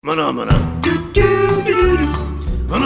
Maná, maná.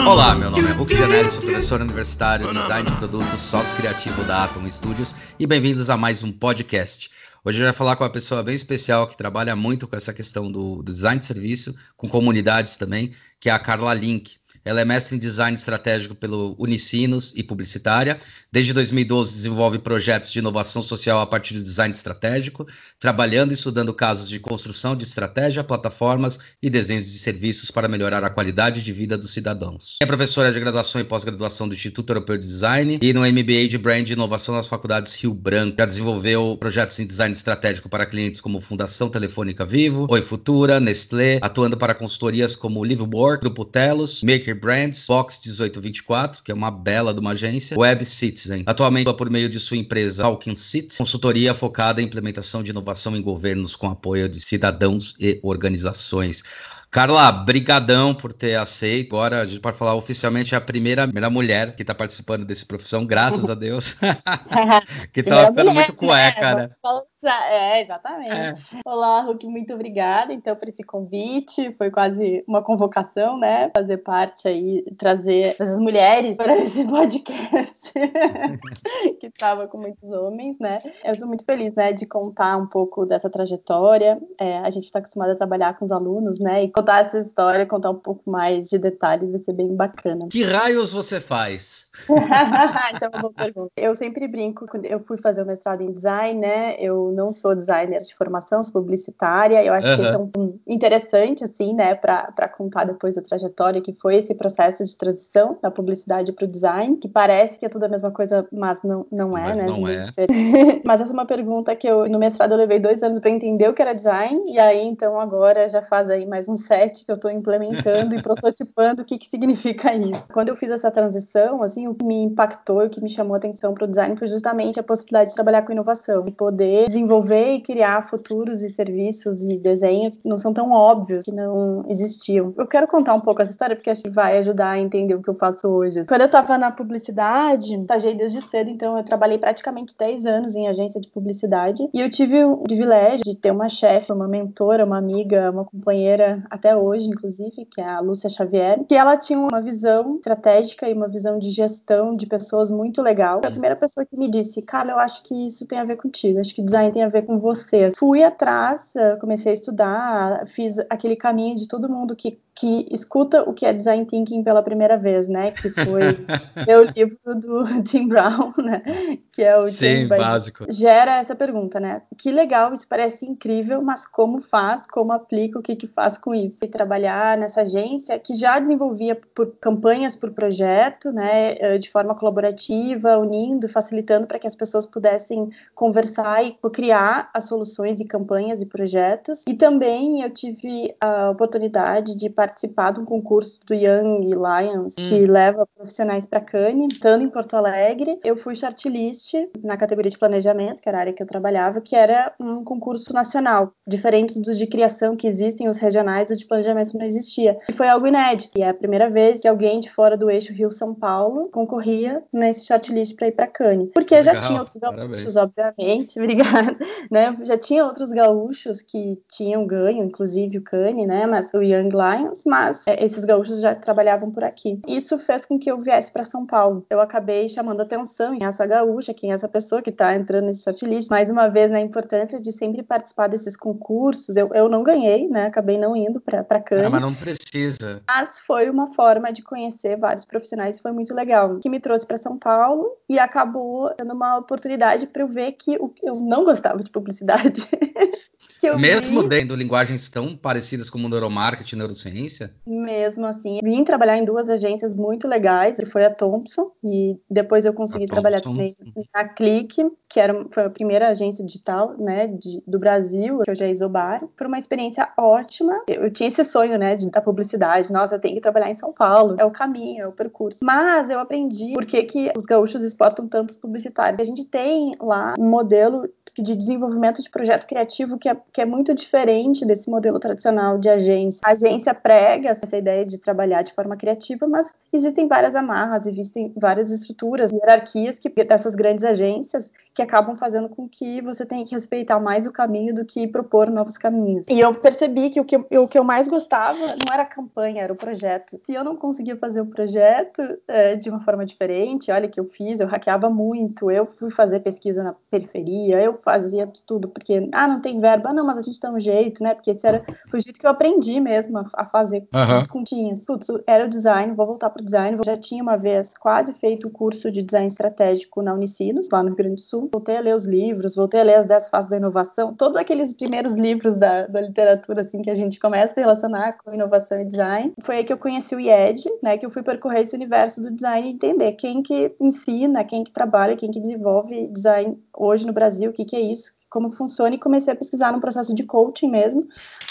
Olá, meu nome é Hulk Janelli, sou professor universitário, design de produtos, sócio criativo da Atom Studios e bem-vindos a mais um podcast. Hoje eu vou falar com uma pessoa bem especial que trabalha muito com essa questão do, do design de serviço, com comunidades também, que é a Carla Link. Ela é mestre em design estratégico pelo Unicinos e publicitária. Desde 2012 desenvolve projetos de inovação social a partir do design estratégico, trabalhando e estudando casos de construção de estratégia, plataformas e desenhos de serviços para melhorar a qualidade de vida dos cidadãos. É professora de graduação e pós-graduação do Instituto Europeu de Design e no MBA de Brand e Inovação nas faculdades Rio Branco. Já desenvolveu projetos em design estratégico para clientes como Fundação Telefônica Vivo, Oi Futura, Nestlé, atuando para consultorias como Livework, Grupo Telos, Maker Brands, Fox 1824, que é uma bela de uma agência, Web Citizen. Atualmente por meio de sua empresa Talking City, consultoria focada em implementação de inovação em governos com apoio de cidadãos e organizações. Carla, brigadão por ter aceito. Agora a gente pode falar oficialmente é a primeira, primeira mulher que está participando desse profissão, graças a Deus. que tá ficando muito cueca, né? É, exatamente. É. Olá, Hulk, muito obrigada, então, por esse convite. Foi quase uma convocação, né? Fazer parte aí, trazer as mulheres para esse podcast, que estava com muitos homens, né? Eu sou muito feliz, né, de contar um pouco dessa trajetória. É, a gente está acostumado a trabalhar com os alunos, né? E contar essa história, contar um pouco mais de detalhes, vai ser bem bacana. Que raios você faz? então, é uma boa pergunta. Eu sempre brinco, eu fui fazer o mestrado em design, né? Eu não sou designer de formação, sou publicitária. Eu acho uhum. que é um interessante, assim, né, para contar depois a trajetória que foi esse processo de transição da publicidade para o design, que parece que é tudo a mesma coisa, mas não, não é, mas né? Não é. mas essa é uma pergunta que eu, no mestrado, eu levei dois anos para entender o que era design, e aí, então, agora já faz aí mais uns sete que eu estou implementando e prototipando o que, que significa isso. Quando eu fiz essa transição, assim, o que me impactou, o que me chamou a atenção para o design foi justamente a possibilidade de trabalhar com inovação e poder desenvolver desenvolver e criar futuros e serviços e desenhos que não são tão óbvios, que não existiam. Eu quero contar um pouco essa história porque acho que vai ajudar a entender o que eu faço hoje. Quando eu estava na publicidade, estagiei desde cedo, então eu trabalhei praticamente 10 anos em agência de publicidade e eu tive o privilégio de ter uma chefe, uma mentora, uma amiga, uma companheira até hoje, inclusive, que é a Lúcia Xavier, que ela tinha uma visão estratégica e uma visão de gestão de pessoas muito legal. Foi a primeira pessoa que me disse, cara, eu acho que isso tem a ver contigo, acho que design tem a ver com você. Fui atrás, eh, comecei a estudar, fiz aquele caminho de todo mundo que que escuta o que é design thinking pela primeira vez, né? Que foi o livro do Tim Brown, né? Que é o Sim, básico. Gera essa pergunta, né? Que legal, isso parece incrível, mas como faz, como aplica, o que que faz com isso? E trabalhar nessa agência que já desenvolvia por campanhas por projeto, né? Eh, de forma colaborativa, unindo, facilitando para que as pessoas pudessem conversar e criar as soluções e campanhas e projetos. E também eu tive a oportunidade de participar de um concurso do Young Lions, hum. que leva profissionais para Cannes, estando em Porto Alegre. Eu fui shortlist na categoria de planejamento, que era a área que eu trabalhava, que era um concurso nacional, diferente dos de criação que existem, os regionais, o de planejamento não existia. E foi algo inédito, e é a primeira vez que alguém de fora do eixo Rio-São Paulo concorria nesse shortlist para ir para Cannes. Porque Legal, já tinha outros gaúchos, obviamente, obrigada, né? Já tinha outros gaúchos que tinham ganho, inclusive o Cannes, né? Mas o Young Lions mas é, esses gaúchos já trabalhavam por aqui. Isso fez com que eu viesse para São Paulo. Eu acabei chamando atenção em essa gaúcha, quem é essa pessoa que está entrando nesse shortlist. Mais uma vez, na importância de sempre participar desses concursos. Eu, eu não ganhei, né? Acabei não indo para Cannes. Ah, mas não precisa. Mas foi uma forma de conhecer vários profissionais, foi muito legal. Que me trouxe para São Paulo e acabou dando uma oportunidade para eu ver que eu não gostava de publicidade. Mesmo vi... dentro linguagens tão parecidas como neuromarketing e neurociência? Mesmo assim. Vim trabalhar em duas agências muito legais, que foi a Thompson, e depois eu consegui trabalhar também na Click, que era, foi a primeira agência digital, né, de, do Brasil, que hoje é Isobar. Foi uma experiência ótima. Eu tinha esse sonho, né, de, da publicidade. Nossa, eu tenho que trabalhar em São Paulo. É o caminho, é o percurso. Mas eu aprendi por que, que os gaúchos exportam tantos publicitários. A gente tem lá um modelo de desenvolvimento de projeto criativo que é, que é muito diferente desse modelo tradicional de agência. A agência prega essa ideia de trabalhar de forma criativa, mas existem várias amarras, existem várias estruturas, hierarquias que dessas grandes agências que acabam fazendo com que você tenha que respeitar mais o caminho do que propor novos caminhos. E eu percebi que o que eu, o que eu mais gostava não era a campanha, era o projeto. Se eu não conseguia fazer o projeto é, de uma forma diferente, olha que eu fiz, eu hackeava muito, eu fui fazer pesquisa na periferia, eu fazia tudo, porque, ah, não tem verba, ah, não, mas a gente dá um jeito, né? Porque esse era, foi o jeito que eu aprendi mesmo a, a fazer uhum. com tinhas. Putz, era o design, vou voltar pro design, já tinha uma vez quase feito o curso de design estratégico na Unicinos, lá no Rio Grande do Sul, voltei a ler os livros, voltei a ler as 10 fases da inovação, todos aqueles primeiros livros da, da literatura, assim, que a gente começa a relacionar com inovação e design. Foi aí que eu conheci o IED, né, que eu fui percorrer esse universo do design e entender quem que ensina, quem que trabalha, quem que desenvolve design hoje no Brasil, o que que é isso, como funciona e comecei a pesquisar no processo de coaching mesmo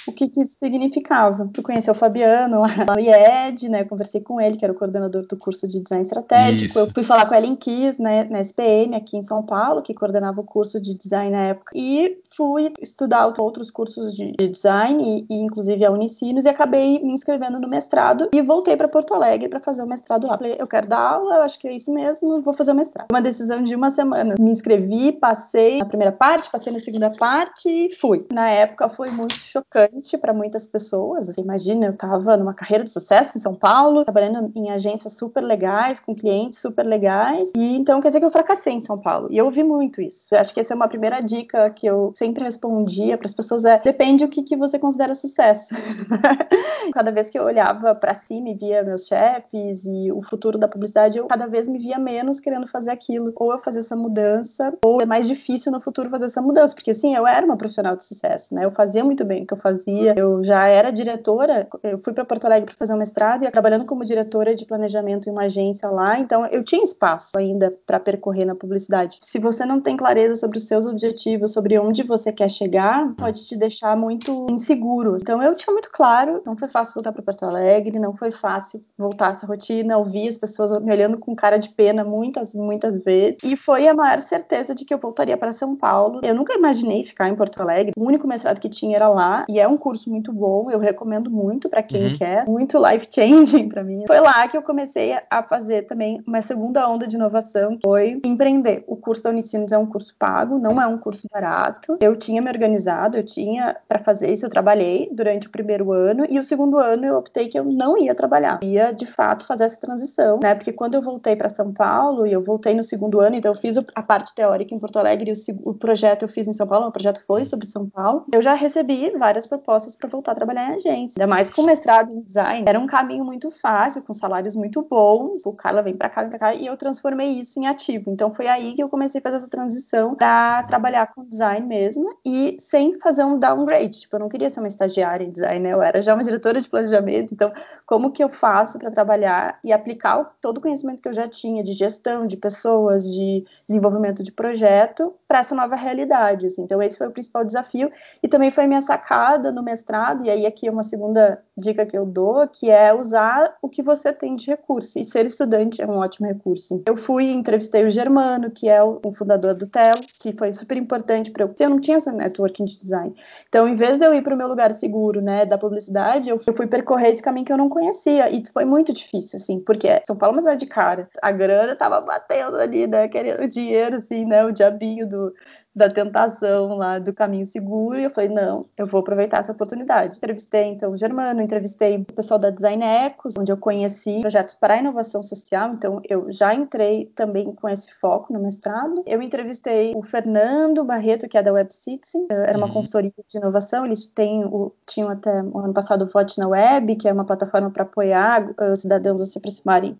o que, que isso significava. Fui conhecer o Fabiano lá no IED, né? Conversei com ele, que era o coordenador do curso de design estratégico. Isso. Eu fui falar com a Ellen Kiss, né, na SPM, aqui em São Paulo, que coordenava o curso de design na época. E fui estudar outros cursos de, design, e, e, inclusive a Unicinos, e acabei me inscrevendo no mestrado e voltei para Porto Alegre para fazer o mestrado lá. Falei, eu quero dar aula, eu acho que é isso mesmo, vou fazer o mestrado. Uma decisão de uma semana. Me inscrevi, passei na primeira parte, passei na segunda parte e fui. Na época foi muito chocante para muitas pessoas. Assim, imagina, eu estava numa carreira de sucesso em São Paulo, trabalhando em agências super legais, com clientes super legais, e então quer dizer que eu fracassei em São Paulo. E eu ouvi muito isso. Eu acho que essa é uma primeira dica que eu sempre respondia para as pessoas é depende o que, que você considera sucesso. cada vez que eu olhava para cima e via meus chefes e o futuro da publicidade, eu cada vez me via menos querendo fazer aquilo. Ou eu fazer essa mudança, ou é mais difícil no futuro fazer essa mudança, porque assim, eu era uma profissional de sucesso, né? Eu fazia muito bem o que eu fazia. Eu já era diretora, eu fui para Porto Alegre para fazer um mestrado e trabalhando como diretora de planejamento em uma agência lá, então eu tinha espaço ainda para percorrer na publicidade. Se você não tem clareza sobre os seus objetivos, sobre onde você quer chegar, pode te deixar muito inseguro. Então eu tinha muito claro, não foi fácil voltar para Porto Alegre, não foi fácil voltar essa rotina, ouvir as pessoas me olhando com cara de pena muitas, muitas vezes. E foi a maior certeza de que eu voltaria para São Paulo. Eu nunca imaginei ficar em Porto Alegre. O único mestrado que tinha era lá, e é um curso muito bom, eu recomendo muito para quem uhum. quer, muito life changing para mim. Foi lá que eu comecei a fazer também uma segunda onda de inovação, que foi empreender. O curso da Unicinos é um curso pago, não é um curso barato. Eu tinha me organizado, eu tinha para fazer isso, eu trabalhei durante o primeiro ano e o segundo ano eu optei que eu não ia trabalhar, eu ia de fato fazer essa transição, né? Porque quando eu voltei para São Paulo e eu voltei no segundo ano, então eu fiz a parte teórica em Porto Alegre e o, o projeto eu fiz em São Paulo, o projeto foi sobre São Paulo. Eu já recebi várias propostas para voltar a trabalhar em agência, ainda mais com mestrado em design. Era um caminho muito fácil, com salários muito bons. O Carla vem para cá, vem para cá e eu transformei isso em ativo. Então foi aí que eu comecei a fazer essa transição para trabalhar com design mesmo e sem fazer um downgrade. Tipo, eu não queria ser uma estagiária em design, né? Eu era já uma diretora de planejamento. Então, como que eu faço para trabalhar e aplicar todo o conhecimento que eu já tinha de gestão, de pessoas, de desenvolvimento de projeto para essa nova realidade? Assim. Então, esse foi o principal desafio e também foi minha sacada no mestrado. E aí, aqui é uma segunda dica que eu dou, que é usar o que você tem de recurso. E ser estudante é um ótimo recurso. Eu fui entrevistei o Germano, que é o, fundador do Telos, que foi super importante para eu. Eu não tinha essa networking de design. Então, em vez de eu ir para o meu lugar seguro, né, da publicidade, eu fui percorrer esse caminho que eu não conhecia. E foi muito difícil, assim, porque São Paulo é uma cidade de cara. A grana tava batendo ali, né, querendo dinheiro, assim, né, o diabinho do da tentação lá do caminho seguro e eu falei, não, eu vou aproveitar essa oportunidade. Entrevistei então o Germano, entrevistei o pessoal da Design Ecos, onde eu conheci projetos para a inovação social, então eu já entrei também com esse foco no mestrado. Eu entrevistei o Fernando Barreto, que é da Web Citizen, era uma uhum. consultoria de inovação, eles têm o, tinham até o ano passado o Vote na Web, que é uma plataforma para apoiar os cidadãos a se aproximarem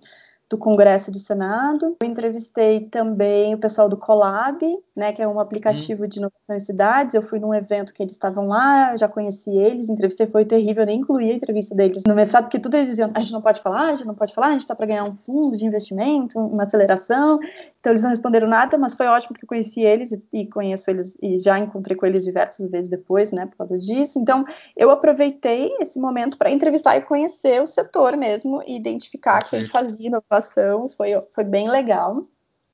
do Congresso do Senado. Eu entrevistei também o pessoal do Colab, né, que é um aplicativo hum. de inovação em cidades. Eu fui num evento que eles estavam lá, já conheci eles, entrevistei, foi terrível, eu nem incluí a entrevista deles no mestrado, porque tudo eles diziam, a gente não pode falar, a gente não pode falar, a gente está para ganhar um fundo de investimento, uma aceleração. Então eles não responderam nada, mas foi ótimo porque eu conheci eles e, e conheço eles e já encontrei com eles diversas vezes depois, né, por causa disso. Então eu aproveitei esse momento para entrevistar e conhecer o setor mesmo e identificar Perfeito. quem fazia inovação foi, foi bem legal.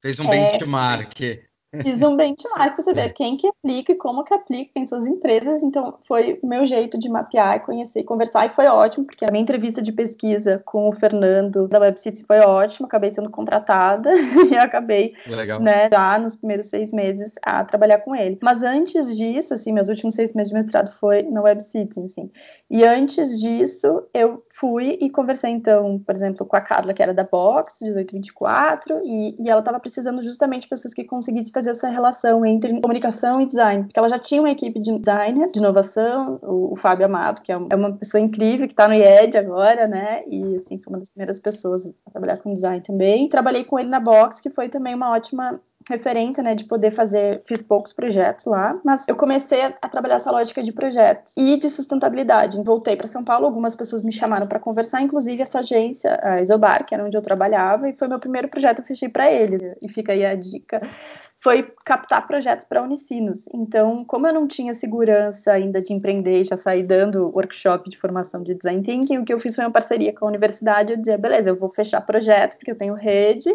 Fez um é... benchmark. Fiz um benchmark para você ver quem que aplica e como que aplica, quem são as empresas. Então, foi o meu jeito de mapear, conhecer e conversar. E foi ótimo, porque a minha entrevista de pesquisa com o Fernando da WebCity foi ótima. Acabei sendo contratada e acabei, né, já nos primeiros seis meses a trabalhar com ele. Mas antes disso, assim, meus últimos seis meses de mestrado foi no WebCity, assim. E antes disso, eu fui e conversei, então, por exemplo, com a Carla, que era da Box, 1824, e, e ela estava precisando justamente de pessoas que conseguissem fazer essa relação entre comunicação e design. Porque ela já tinha uma equipe de designers, de inovação, o, o Fábio Amado, que é, é uma pessoa incrível, que está no IED agora, né? E, assim, foi uma das primeiras pessoas a trabalhar com design também. Trabalhei com ele na Box, que foi também uma ótima referência, né, de poder fazer, fiz poucos projetos lá, mas eu comecei a, a trabalhar essa lógica de projetos e de sustentabilidade. Voltei para São Paulo, algumas pessoas me chamaram para conversar, inclusive essa agência, a Isobar, que era onde eu trabalhava, e foi meu primeiro projeto, eu fechei para eles. E fica aí a dica foi captar projetos para Unicinos. Então, como eu não tinha segurança ainda de empreender, já saí dando workshop de formação de design thinking, o que eu fiz foi uma parceria com a universidade, eu dizia, beleza, eu vou fechar projeto, porque eu tenho rede,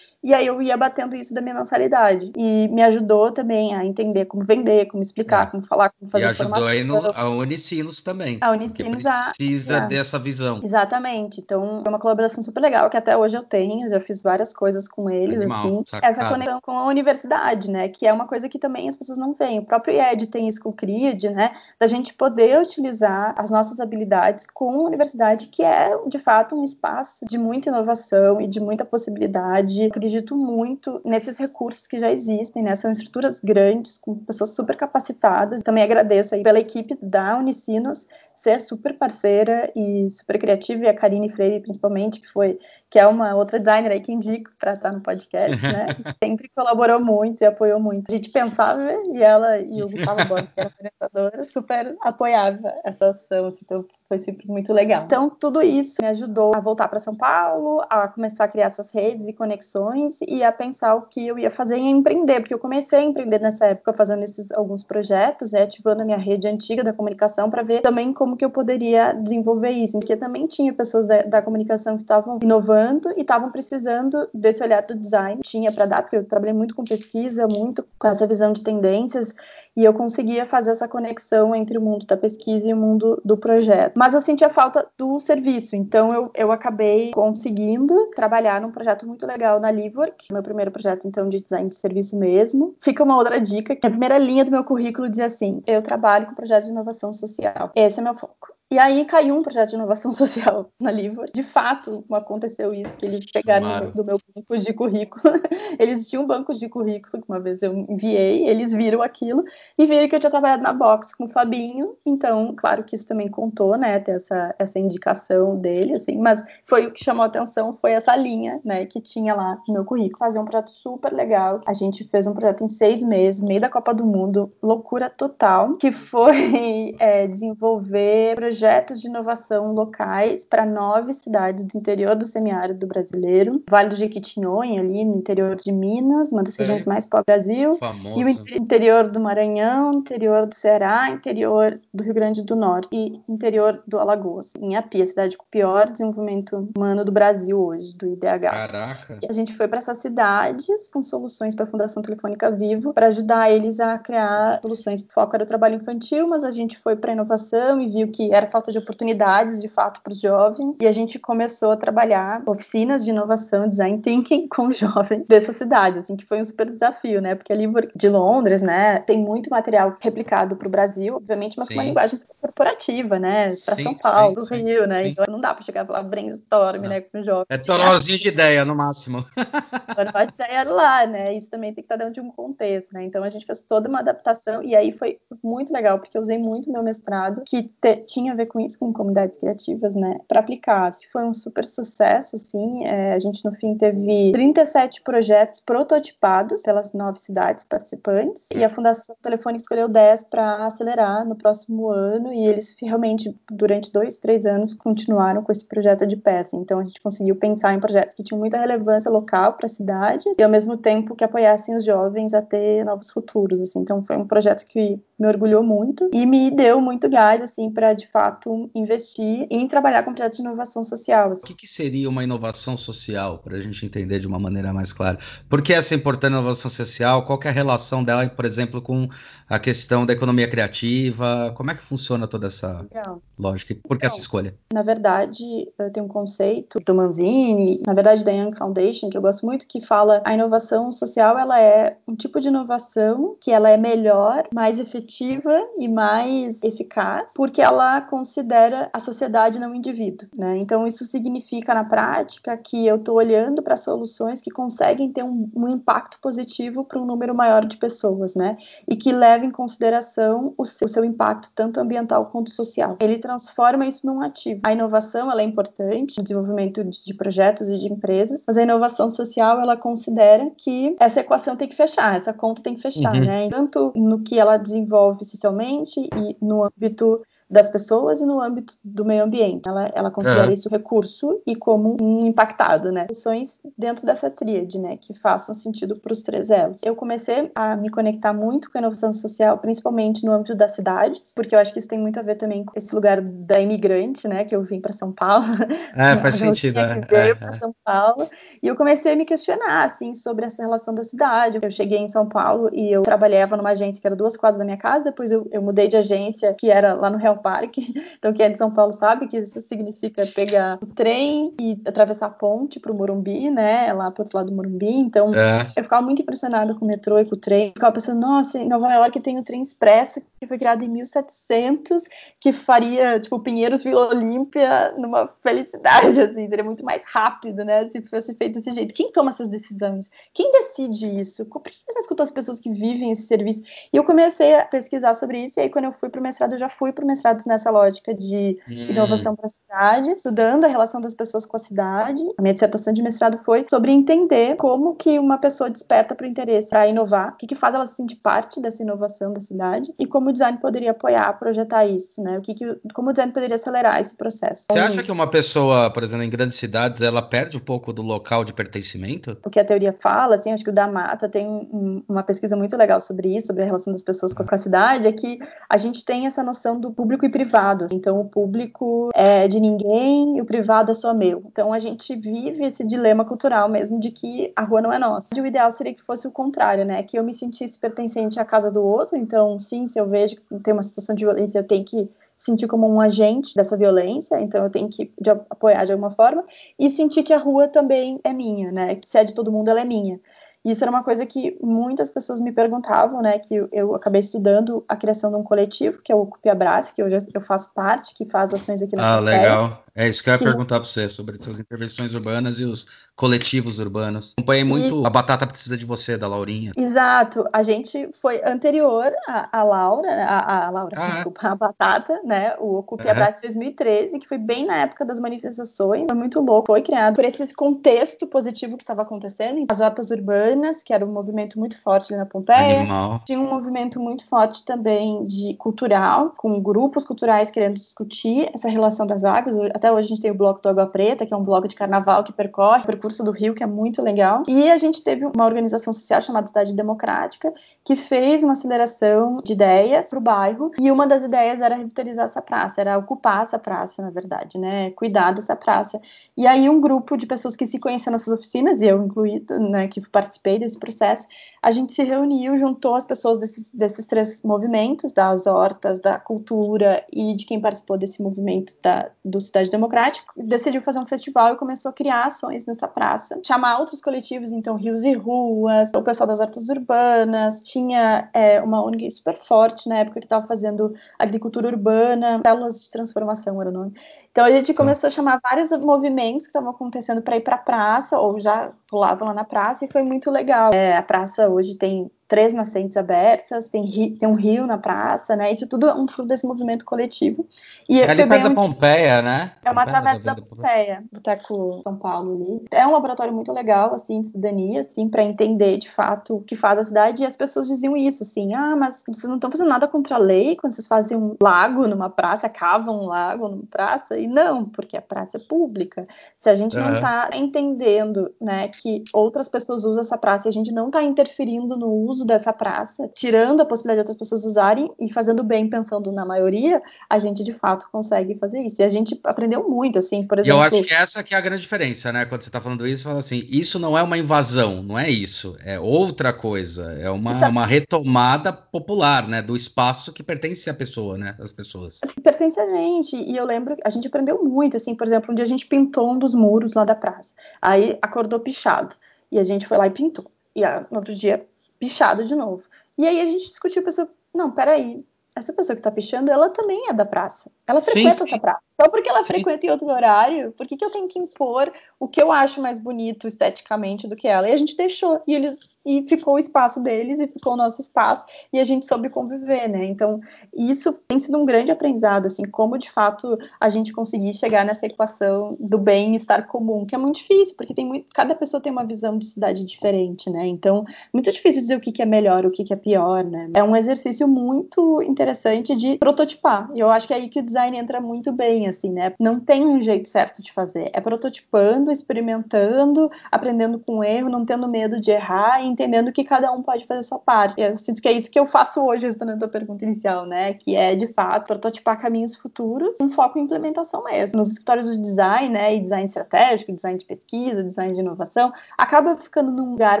e aí eu ia batendo isso da minha mensalidade. E me ajudou também a entender como vender, como explicar, é. como falar, como fazer E ajudou aí no, a Unicinos também. A Unicinos precisa a, é. dessa visão. Exatamente. Então, é uma colaboração super legal que até hoje eu tenho, já fiz várias coisas com eles, Animal, assim. Essa conexão com a universidade, né? Que é uma coisa que também as pessoas não veem. O próprio IED tem isso com o CRIAD, né? Da gente poder utilizar as nossas habilidades com a universidade, que é, de fato, um espaço de muita inovação e de muita possibilidade acredito muito nesses recursos que já existem, né? São estruturas grandes, com pessoas super capacitadas. Também agradeço aí pela equipe da Unicinos ser super parceira e super criativa, e a Karine Freire, principalmente, que foi que é uma outra designer aí que indico para estar no podcast, né? Sempre colaborou muito e apoiou muito. A gente pensava e ela e o Gustavo Borges, que era orientadora, super apoiava essa ação, assim, então foi sempre muito legal. Então, tudo isso me ajudou a voltar para São Paulo, a começar a criar essas redes e conexões e a pensar o que eu ia fazer em empreender, porque eu comecei a empreender nessa época fazendo esses alguns projetos, né, ativando a minha rede antiga da comunicação para ver também como que eu poderia desenvolver isso, porque também tinha pessoas da, da comunicação que estavam inovando e estavam precisando desse olhar do design, tinha para dar, porque eu trabalhei muito com pesquisa, muito com essa visão de tendências e eu conseguia fazer essa conexão entre o mundo da pesquisa e o mundo do projeto. Mas eu sentia falta do serviço, então eu, eu acabei conseguindo trabalhar num projeto muito legal na Livework, meu primeiro projeto então de design de serviço mesmo. Fica uma outra dica, que a primeira linha do meu currículo dizia assim: eu trabalho com projetos de inovação social. Esse é meu foco. E aí caiu um projeto de inovação social na Livro. De fato, aconteceu isso, que eles pegaram do meu banco de currículo. eles tinham um banco de currículo, que uma vez eu enviei, eles viram aquilo e viram que eu tinha trabalhado na Box com o Fabinho. Então, claro que isso também contou, né, ter essa, essa indicação dele, assim. Mas foi o que chamou a atenção, foi essa linha, né, que tinha lá no meu currículo. Fazer um projeto super legal. A gente fez um projeto em seis meses, meio da Copa do Mundo, loucura total, que foi é, desenvolver projetos de inovação locais para nove cidades do interior do semiárido brasileiro. Vale do Jequitinhonha, ali no interior de Minas, uma das regiões mais pobres do Brasil. E o interior do Maranhão, interior do Ceará, interior do Rio Grande do Norte e interior do Alagoas. Em Apia, cidade com o pior desenvolvimento humano do Brasil hoje, do IDH. Caraca! E a gente foi para essas cidades com soluções para a Fundação Telefônica Vivo para ajudar eles a criar soluções. O foco era o trabalho infantil, mas a gente foi para inovação e viu que era falta de oportunidades, de fato, para os jovens. E a gente começou a trabalhar oficinas de inovação, design thinking com jovens dessa cidade, assim, que foi um super desafio, né? Porque ali de Londres, né, tem muito material replicado para o Brasil, obviamente, mas sim. com uma linguagem corporativa, né? Para São Paulo, sim, Rio, né? Então não dá para chegar e falar brainstorm, não. né, com jovens. É torozinho de ideia, no máximo. a ideia lá, né? Isso também tem que estar dentro de um contexto, né? Então a gente fez toda uma adaptação e aí foi muito legal, porque eu usei muito meu mestrado, que te, tinha a ver com isso, com comunidades criativas, né, para aplicar. Foi um super sucesso, assim. É, a gente, no fim, teve 37 projetos prototipados pelas nove cidades participantes e a Fundação Telefônica escolheu 10 para acelerar no próximo ano e eles realmente, durante dois, três anos, continuaram com esse projeto de peça. Então, a gente conseguiu pensar em projetos que tinham muita relevância local para a cidade e, ao mesmo tempo, que apoiassem os jovens a ter novos futuros, assim. Então, foi um projeto que me orgulhou muito e me deu muito gás, assim, para, de fato, investir em trabalhar com projetos de inovação social. O que, que seria uma inovação social, para a gente entender de uma maneira mais clara? Por que essa importante inovação social? Qual é a relação dela, por exemplo, com a questão da economia criativa? Como é que funciona toda essa Legal. lógica? Por que então, essa escolha? Na verdade, eu tenho um conceito do Manzini, na verdade da Young Foundation, que eu gosto muito, que fala a inovação social ela é um tipo de inovação que ela é melhor, mais efetiva e mais eficaz, porque ela considera a sociedade não o indivíduo, né? Então isso significa na prática que eu estou olhando para soluções que conseguem ter um, um impacto positivo para um número maior de pessoas, né? E que leva em consideração o seu, o seu impacto tanto ambiental quanto social. Ele transforma isso num ativo. A inovação ela é importante no desenvolvimento de, de projetos e de empresas, mas a inovação social ela considera que essa equação tem que fechar, essa conta tem que fechar, uhum. né? Tanto no que ela desenvolve socialmente e no âmbito das pessoas e no âmbito do meio ambiente. Ela, ela considera é. isso recurso e como um impactado, né? Soluções dentro dessa tríade, né? Que façam sentido para os três elos. Eu comecei a me conectar muito com a inovação social, principalmente no âmbito das cidades, porque eu acho que isso tem muito a ver também com esse lugar da imigrante, né? Que eu vim para São Paulo. É, faz sentido. É, é, para é. São Paulo. E eu comecei a me questionar, assim, sobre essa relação da cidade. Eu cheguei em São Paulo e eu trabalhava numa agência que era duas quadras da minha casa, depois eu, eu mudei de agência, que era lá no Real Parque. Então, quem é de São Paulo sabe que isso significa pegar o trem e atravessar a ponte para o Morumbi, né? Lá para outro lado do Morumbi. Então, é. eu ficava muito impressionada com o metrô e com o trem. Eu ficava pensando, nossa, em Nova York tem o trem expresso que foi criado em 1700, que faria, tipo, Pinheiros Vila Olímpia numa felicidade, assim. Seria muito mais rápido, né? Se fosse feito desse jeito. Quem toma essas decisões? Quem decide isso? Por que você escutou as pessoas que vivem esse serviço? E eu comecei a pesquisar sobre isso, e aí quando eu fui para o mestrado, eu já fui para o nessa essa lógica de hum. inovação para a cidade, estudando a relação das pessoas com a cidade. A minha dissertação de mestrado foi sobre entender como que uma pessoa desperta para o interesse para inovar, o que, que faz ela se sentir parte dessa inovação da cidade e como o design poderia apoiar, projetar isso, né? O que, que como o design poderia acelerar esse processo. Você acha que uma pessoa, por exemplo, em grandes cidades, ela perde um pouco do local de pertencimento? O que a teoria fala, assim, acho que o da Mata tem um, uma pesquisa muito legal sobre isso, sobre a relação das pessoas com a cidade, é que a gente tem essa noção do público e privado. Então, o público é de ninguém e o privado é só meu. Então, a gente vive esse dilema cultural mesmo de que a rua não é nossa. O ideal seria que fosse o contrário, né? Que eu me sentisse pertencente à casa do outro. Então, sim, se eu vejo que tem uma situação de violência, eu tenho que sentir como um agente dessa violência, então eu tenho que de apoiar de alguma forma, e sentir que a rua também é minha, né? Que se é de todo mundo, ela é minha. Isso era uma coisa que muitas pessoas me perguntavam, né? Que eu, acabei estudando a criação de um coletivo, que é o Ocupe Abrace, que hoje eu faço parte, que faz ações aqui na Ah, legal. É isso que eu ia que... perguntar para você, sobre essas intervenções urbanas e os coletivos urbanos. Acompanhei muito e... A Batata Precisa de Você, da Laurinha. Exato. A gente foi anterior à, Laura, a, a Laura, ah, desculpa, a Batata, né? O Ocupe uhum. Abraço 2013, que foi bem na época das manifestações. Foi muito louco. Foi criado por esse contexto positivo que estava acontecendo. As hortas urbanas, que era um movimento muito forte ali na Pompeia. Animal. Tinha um movimento muito forte também de cultural, com grupos culturais querendo discutir essa relação das águas. Até hoje a gente tem o bloco do Água Preta, que é um bloco de carnaval que percorre o percurso do Rio, que é muito legal. E a gente teve uma organização social chamada Cidade Democrática, que fez uma aceleração de ideias para o bairro. E uma das ideias era revitalizar essa praça, era ocupar essa praça, na verdade, né? Cuidar dessa praça. E aí um grupo de pessoas que se conheciam nessas oficinas, e eu incluída, né, que participei desse processo, a gente se reuniu, juntou as pessoas desses, desses três movimentos, das hortas, da cultura e de quem participou desse movimento da, do Cidade Democrática, decidiu fazer um festival e começou a criar ações nessa praça, chamar outros coletivos, então Rios e Ruas, o pessoal das hortas urbanas, tinha é, uma ONG super forte na época que estava fazendo agricultura urbana, células de transformação era o nome. Então a gente começou a chamar vários movimentos que estavam acontecendo para ir para a praça, ou já pulavam lá na praça, e foi muito legal. É, a praça hoje tem três nascentes abertas, tem, ri, tem um rio na praça, né? Isso tudo é um fruto desse movimento coletivo. E é ali perto da Pompeia, né? É uma travessa da, da Pompeia, Boteco São Paulo ali. É um laboratório muito legal, assim, de cidadania, assim, para entender de fato o que faz a cidade. E as pessoas diziam isso, assim, ah, mas vocês não estão fazendo nada contra a lei quando vocês fazem um lago numa praça, cavam um lago numa praça? E não, porque a praça é pública. Se a gente uhum. não está entendendo, né, que outras pessoas usam essa praça e a gente não está interferindo no uso uso dessa praça, tirando a possibilidade de outras pessoas usarem e fazendo bem, pensando na maioria, a gente de fato consegue fazer isso. E a gente aprendeu muito, assim, por exemplo. E eu acho que essa que é a grande diferença, né? Quando você está falando isso, fala assim, isso não é uma invasão, não é isso, é outra coisa, é uma, uma retomada popular, né? Do espaço que pertence à pessoa, né? As pessoas. Pertence a gente. E eu lembro, a gente aprendeu muito, assim, por exemplo, um dia a gente pintou um dos muros lá da praça. Aí acordou pichado. E a gente foi lá e pintou. E no outro dia, pichado de novo. E aí a gente discutiu, pensou, não, peraí, essa pessoa que tá pichando, ela também é da praça. Ela frequenta sim, sim. essa praça. Só porque ela sim. frequenta em outro horário, por que, que eu tenho que impor o que eu acho mais bonito esteticamente do que ela? E a gente deixou. E eles e ficou o espaço deles e ficou o nosso espaço e a gente soube conviver, né? Então, isso tem sido um grande aprendizado, assim, como de fato a gente conseguir chegar nessa equação do bem-estar comum, que é muito difícil, porque tem muito, cada pessoa tem uma visão de cidade diferente, né? Então, muito difícil dizer o que, que é melhor, o que, que é pior, né? É um exercício muito interessante de prototipar. E eu acho que é aí que o design entra muito bem, assim, né? Não tem um jeito certo de fazer. É prototipando, experimentando, aprendendo com erro, não tendo medo de errar e entendendo que cada um pode fazer sua parte. Eu sinto que é isso que eu faço hoje, respondendo a tua pergunta inicial, né? Que é, de fato, prototipar caminhos futuros, um foco em implementação mesmo. Nos escritórios de design, né? E design estratégico, design de pesquisa, design de inovação, acaba ficando num lugar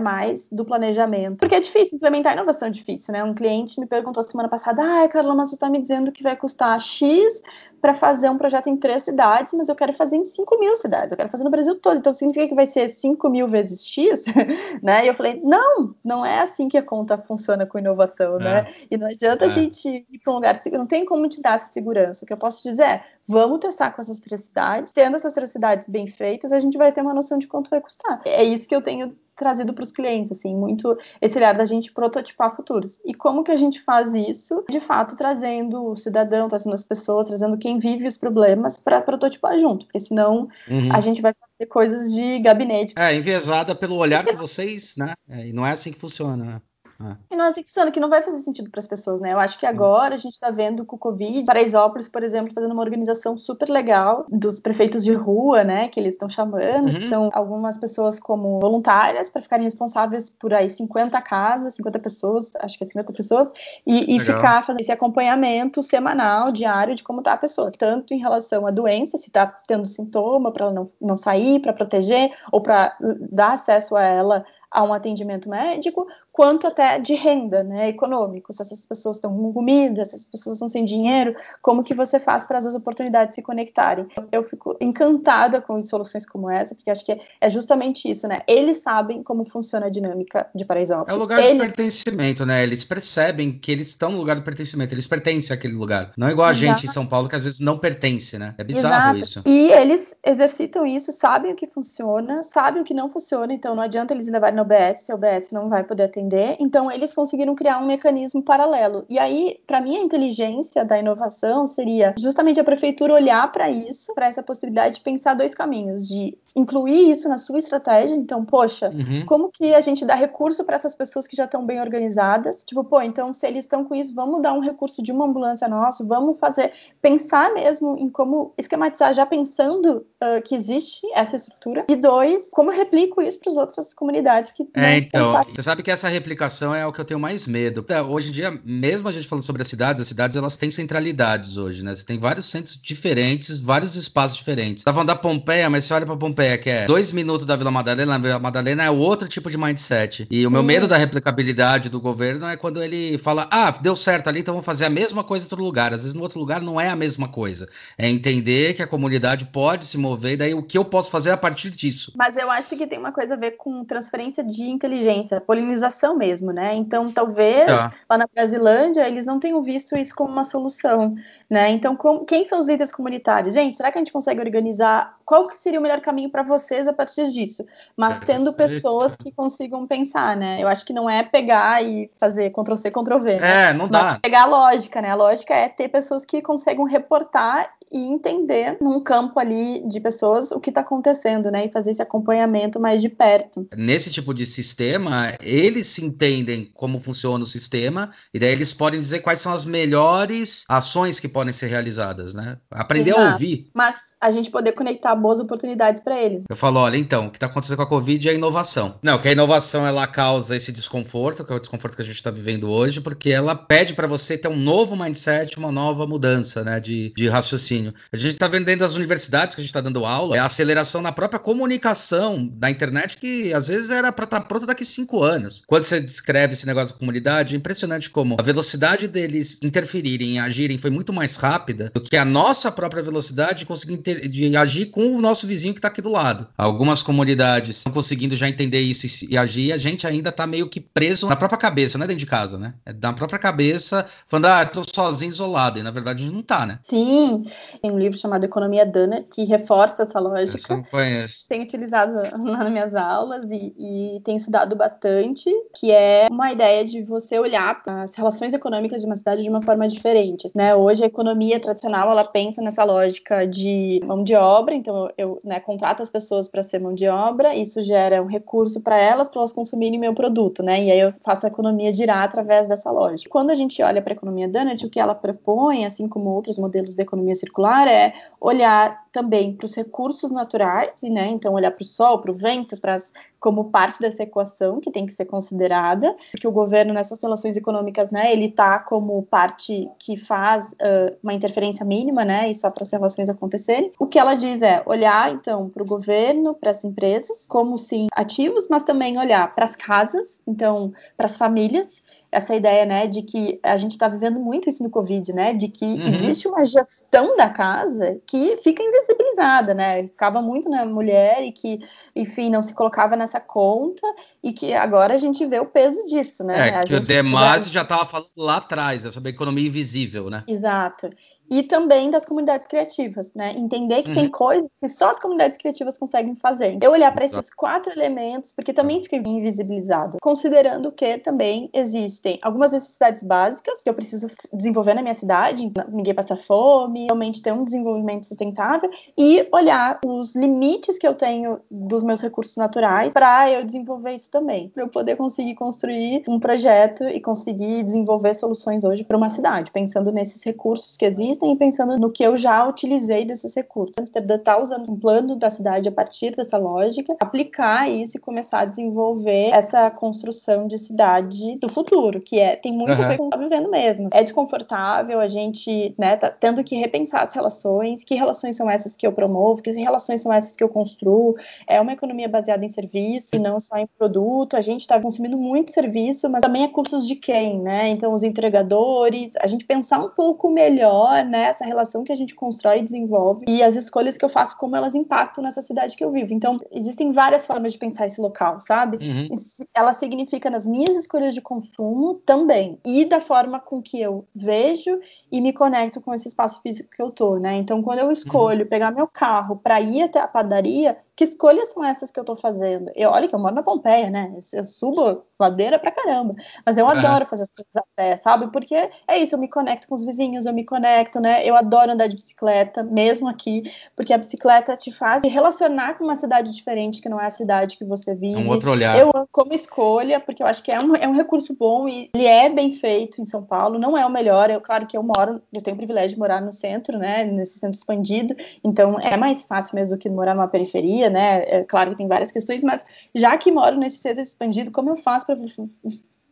mais do planejamento. Porque é difícil implementar inovação, é difícil, né? Um cliente me perguntou semana passada, ah, Carla, mas você tá me dizendo que vai custar X para fazer um projeto em três cidades, mas eu quero fazer em 5 mil cidades, eu quero fazer no Brasil todo. Então significa que vai ser 5 mil vezes X, né? E eu falei, não, não é assim que a conta funciona com inovação, né? é. né? E não adianta é. a gente ir para um lugar, não tem como te dar essa segurança. O que eu posso dizer é, vamos testar com essas três cidades, tendo essas três cidades bem feitas, a gente vai ter uma noção de quanto vai custar. É isso que eu tenho trazido para os clientes, assim, muito esse olhar da gente prototipar futuros. E como que a gente faz isso? De fato, trazendo o cidadão, trazendo as pessoas, trazendo quem vive os problemas para prototipar junto, porque senão uhum. a gente vai fazer coisas de gabinete. É, enviesada pelo olhar que vocês, né? É, e não é assim que funciona. Né? É. E não é assim que funciona, que não vai fazer sentido para as pessoas, né? Eu acho que agora a gente está vendo com o Covid, Paraisópolis, por exemplo, fazendo uma organização super legal dos prefeitos de rua, né? Que eles estão chamando, uhum. são algumas pessoas como voluntárias para ficarem responsáveis por aí 50 casas, 50 pessoas, acho que é 50 pessoas, e, e ficar fazendo esse acompanhamento semanal, diário, de como está a pessoa, tanto em relação à doença, se está tendo sintoma, para ela não, não sair, para proteger, ou para dar acesso a ela a um atendimento médico, quanto até de renda, né, econômico. Se essas pessoas estão com comida, se essas pessoas estão sem dinheiro, como que você faz para as oportunidades se conectarem? Eu fico encantada com soluções como essa, porque acho que é, justamente isso, né? Eles sabem como funciona a dinâmica de Paraisópolis. É o lugar eles... de pertencimento, né? Eles percebem que eles estão no lugar do pertencimento, eles pertencem àquele lugar. Não é igual a Exato. gente em São Paulo, que às vezes não pertence, né? É bizarro Exato. isso. E eles exercitam isso, sabem o que funciona, sabem o que não funciona, então não adianta eles levarem no OBS, se o OBS não vai poder atender entender. Então, eles conseguiram criar um mecanismo paralelo. E aí, para mim, a inteligência da inovação seria justamente a prefeitura olhar para isso, para essa possibilidade de pensar dois caminhos: de incluir isso na sua estratégia. Então, poxa, uhum. como que a gente dá recurso para essas pessoas que já estão bem organizadas? Tipo, pô, então, se eles estão com isso, vamos dar um recurso de uma ambulância nosso, vamos fazer, pensar mesmo em como esquematizar, já pensando uh, que existe essa estrutura. E dois, como eu replico isso para as outras comunidades que. É, então, você sabe que essa replicação é o que eu tenho mais medo. É, hoje em dia, mesmo a gente falando sobre as cidades, as cidades elas têm centralidades hoje, né? Você tem vários centros diferentes, vários espaços diferentes. Tava falando da Pompeia, mas você olha para Pompeia, que é dois minutos da Vila Madalena, a Vila Madalena é outro tipo de mindset. E o meu medo da replicabilidade do governo é quando ele fala, ah, deu certo ali, então vamos fazer a mesma coisa em outro lugar. Às vezes no outro lugar não é a mesma coisa. É entender que a comunidade pode se mover e daí o que eu posso fazer a partir disso. Mas eu acho que tem uma coisa a ver com transferência de inteligência, polinização mesmo, né? Então, talvez tá. lá na Brasilândia eles não tenham visto isso como uma solução, né? Então, com, quem são os líderes comunitários? Gente, será que a gente consegue organizar qual que seria o melhor caminho para vocês a partir disso? Mas tendo pessoas que consigam pensar, né? Eu acho que não é pegar e fazer Ctrl C, Ctrl V. Né? É, não dá. Pegar a lógica, né? A lógica é ter pessoas que conseguem reportar e entender num campo ali de pessoas o que está acontecendo, né? E fazer esse acompanhamento mais de perto. Nesse tipo de sistema, eles entendem como funciona o sistema e daí eles podem dizer quais são as melhores ações que podem ser realizadas, né? Aprender Exato. a ouvir. Mas a gente poder conectar boas oportunidades para eles. Eu falo, olha, então, o que está acontecendo com a Covid é a inovação. Não, que a inovação ela causa esse desconforto, que é o desconforto que a gente está vivendo hoje, porque ela pede para você ter um novo mindset, uma nova mudança, né, de, de raciocínio. A gente está vendo dentro das universidades que a gente está dando aula, é a aceleração na própria comunicação da internet, que às vezes era para estar tá pronta daqui cinco anos. Quando você descreve esse negócio da comunidade, é impressionante como a velocidade deles interferirem, agirem foi muito mais rápida do que a nossa própria velocidade de conseguir. De agir com o nosso vizinho que está aqui do lado. Algumas comunidades estão conseguindo já entender isso e, e agir, a gente ainda está meio que preso na própria cabeça, não é dentro de casa, né? É na própria cabeça, falando, ah, tô sozinho, isolado, e na verdade a gente não tá, né? Sim, tem um livro chamado Economia Dana que reforça essa lógica. Essa eu não conheço. Tenho utilizado nas minhas aulas e, e tenho estudado bastante, que é uma ideia de você olhar as relações econômicas de uma cidade de uma forma diferente, né? Hoje a economia tradicional, ela pensa nessa lógica de mão de obra, então eu né, contrato as pessoas para ser mão de obra, isso gera um recurso para elas, para elas consumirem meu produto, né? E aí eu faço a economia girar através dessa lógica. Quando a gente olha para a economia Dunnett, o que ela propõe, assim como outros modelos de economia circular, é olhar também para os recursos naturais, né? Então olhar para o sol, para o vento, para as como parte dessa equação que tem que ser considerada, porque o governo nessas relações econômicas, né, ele tá como parte que faz uh, uma interferência mínima, né, e só para as relações acontecerem. O que ela diz é olhar então para o governo, para as empresas, como sim ativos, mas também olhar para as casas, então para as famílias essa ideia, né, de que a gente está vivendo muito isso no Covid, né, de que uhum. existe uma gestão da casa que fica invisibilizada, né, ficava muito na mulher e que, enfim, não se colocava nessa conta e que agora a gente vê o peso disso, né. É, a que o Demasi já estava falando lá atrás, é sobre a economia invisível, né. Exato e também das comunidades criativas, né? Entender que uhum. tem coisas que só as comunidades criativas conseguem fazer. Eu olhar para esses quatro elementos, porque também fica invisibilizado, considerando que também existem algumas necessidades básicas que eu preciso desenvolver na minha cidade, ninguém passar fome, realmente ter um desenvolvimento sustentável e olhar os limites que eu tenho dos meus recursos naturais para eu desenvolver isso também, para eu poder conseguir construir um projeto e conseguir desenvolver soluções hoje para uma cidade, pensando nesses recursos que existem existem e pensando no que eu já utilizei desses recursos. Amsterdã está usando um plano da cidade a partir dessa lógica, aplicar isso e começar a desenvolver essa construção de cidade do futuro, que é tem muito uhum. a ver com o que tá vivendo mesmo. É desconfortável, a gente, né, tá tendo que repensar as relações, que relações são essas que eu promovo, que relações são essas que eu construo. É uma economia baseada em serviço e não só em produto. A gente está consumindo muito serviço, mas também a custos de quem, né? Então, os entregadores, a gente pensar um pouco melhor né, essa relação que a gente constrói e desenvolve e as escolhas que eu faço, como elas impactam nessa cidade que eu vivo. Então, existem várias formas de pensar esse local, sabe? Uhum. Ela significa nas minhas escolhas de consumo também e da forma com que eu vejo e me conecto com esse espaço físico que eu tô, né? Então, quando eu escolho uhum. pegar meu carro para ir até a padaria, que escolhas são essas que eu tô fazendo? Eu, olha que eu moro na Pompeia, né? Eu subo ladeira pra caramba. Mas eu adoro fazer as coisas a pé, sabe? Porque é isso, eu me conecto com os vizinhos, eu me conecto, né? Eu adoro andar de bicicleta, mesmo aqui, porque a bicicleta te faz se relacionar com uma cidade diferente, que não é a cidade que você vive. Um outro olhar. Eu como escolha, porque eu acho que é um, é um recurso bom e ele é bem feito em São Paulo, não é o melhor. Eu, claro que eu moro, eu tenho o privilégio de morar no centro, né? Nesse centro expandido, então é mais fácil mesmo do que morar numa periferia né? É claro que tem várias questões, mas já que moro nesse centro expandido, como eu faço para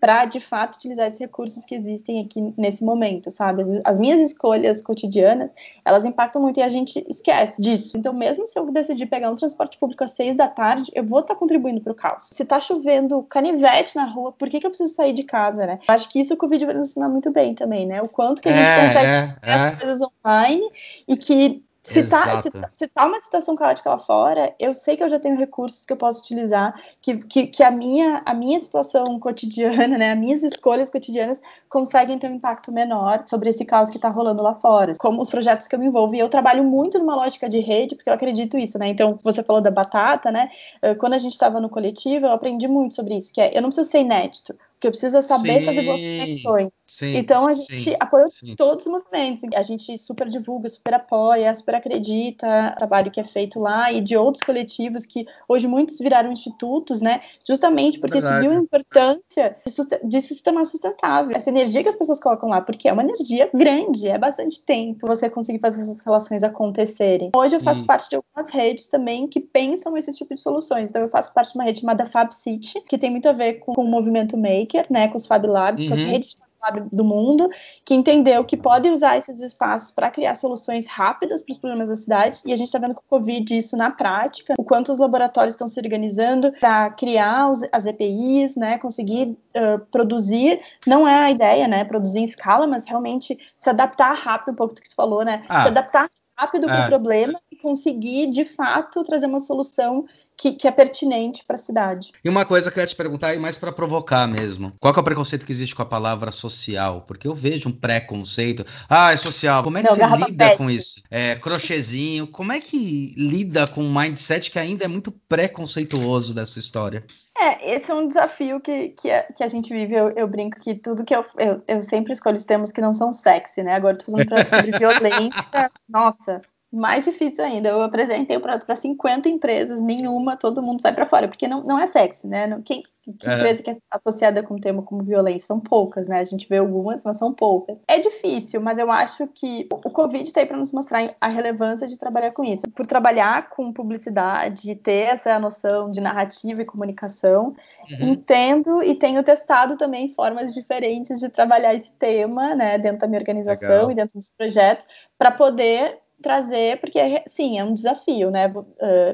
para de fato utilizar esses recursos que existem aqui nesse momento, sabe? As, as, minhas escolhas cotidianas, elas impactam muito e a gente esquece disso. Então, mesmo se eu decidir pegar um transporte público às seis da tarde, eu vou estar tá contribuindo para o caos. Se está chovendo canivete na rua, por que, que eu preciso sair de casa, né? Acho que isso o Covid vai nos ensinar muito bem também, né? O quanto que a gente é, consegue é, fazer é. as coisas online e que se tá, se, tá, se tá uma situação caótica lá fora, eu sei que eu já tenho recursos que eu posso utilizar, que, que, que a, minha, a minha situação cotidiana, né, as minhas escolhas cotidianas conseguem ter um impacto menor sobre esse caos que está rolando lá fora. Como os projetos que eu me envolvo. E eu trabalho muito numa lógica de rede, porque eu acredito isso, né? Então, você falou da batata, né? Eh, quando a gente estava no coletivo, eu aprendi muito sobre isso, que é, eu não preciso ser inédito, que eu preciso saber Sim. fazer boas conexões. Sim, então a gente sim, apoia sim. todos os movimentos. A gente super divulga, super apoia, super acredita no trabalho que é feito lá e de outros coletivos que hoje muitos viraram institutos, né? Justamente porque se viu a importância de sistema sustentável. Essa energia que as pessoas colocam lá, porque é uma energia grande, é bastante tempo você conseguir fazer essas relações acontecerem. Hoje eu faço e... parte de algumas redes também que pensam esse tipo de soluções. Então eu faço parte de uma rede chamada Fab City, que tem muito a ver com, com o movimento Né? Com os Fab Labs, uhum. com as uhum. redes do mundo, que entendeu que pode usar esses espaços para criar soluções rápidas para os problemas da cidade, e a gente está vendo com o Covid isso na prática, o quanto os laboratórios estão se organizando para criar os, as EPIs, né, conseguir uh, produzir, não é a ideia, né, produzir em escala, mas realmente se adaptar rápido, um pouco do que tu falou, né, ah, se adaptar rápido para o é. problema e conseguir, de fato, trazer uma solução que, que, é pertinente para a cidade. E uma coisa que eu ia te perguntar, e mais para provocar mesmo: qual é o preconceito que existe com a palavra social? Porque eu vejo um preconceito. Ah, é social. Como é que Não, você lida pet. com isso? É, crochêzinho. Como é que lida com um mindset que ainda é muito preconceituoso dessa história? É, esse é um desafio que, que, a, que a gente vive. Eu, eu, brinco que tudo que eu, eu. Eu sempre escolho os temas que não são sexy, né? Agora eu tô fazendo sobre violência. Nossa, mais difícil ainda. Eu apresentei o produto para 50 empresas, nenhuma, todo mundo sai para fora, porque não, não é sexy, né? Não, quem, que é. empresa que é associada com o tema como violência? São poucas, né? A gente vê algumas, mas são poucas. É difícil, mas eu acho que o Covid está aí para nos mostrar a relevância de trabalhar com isso. Por trabalhar com publicidade, ter essa noção de narrativa e comunicação, uhum. entendo e tenho testado também formas diferentes de trabalhar esse tema, né, dentro da minha organização Legal. e dentro dos projetos, para poder trazer, porque sim, é um desafio, né?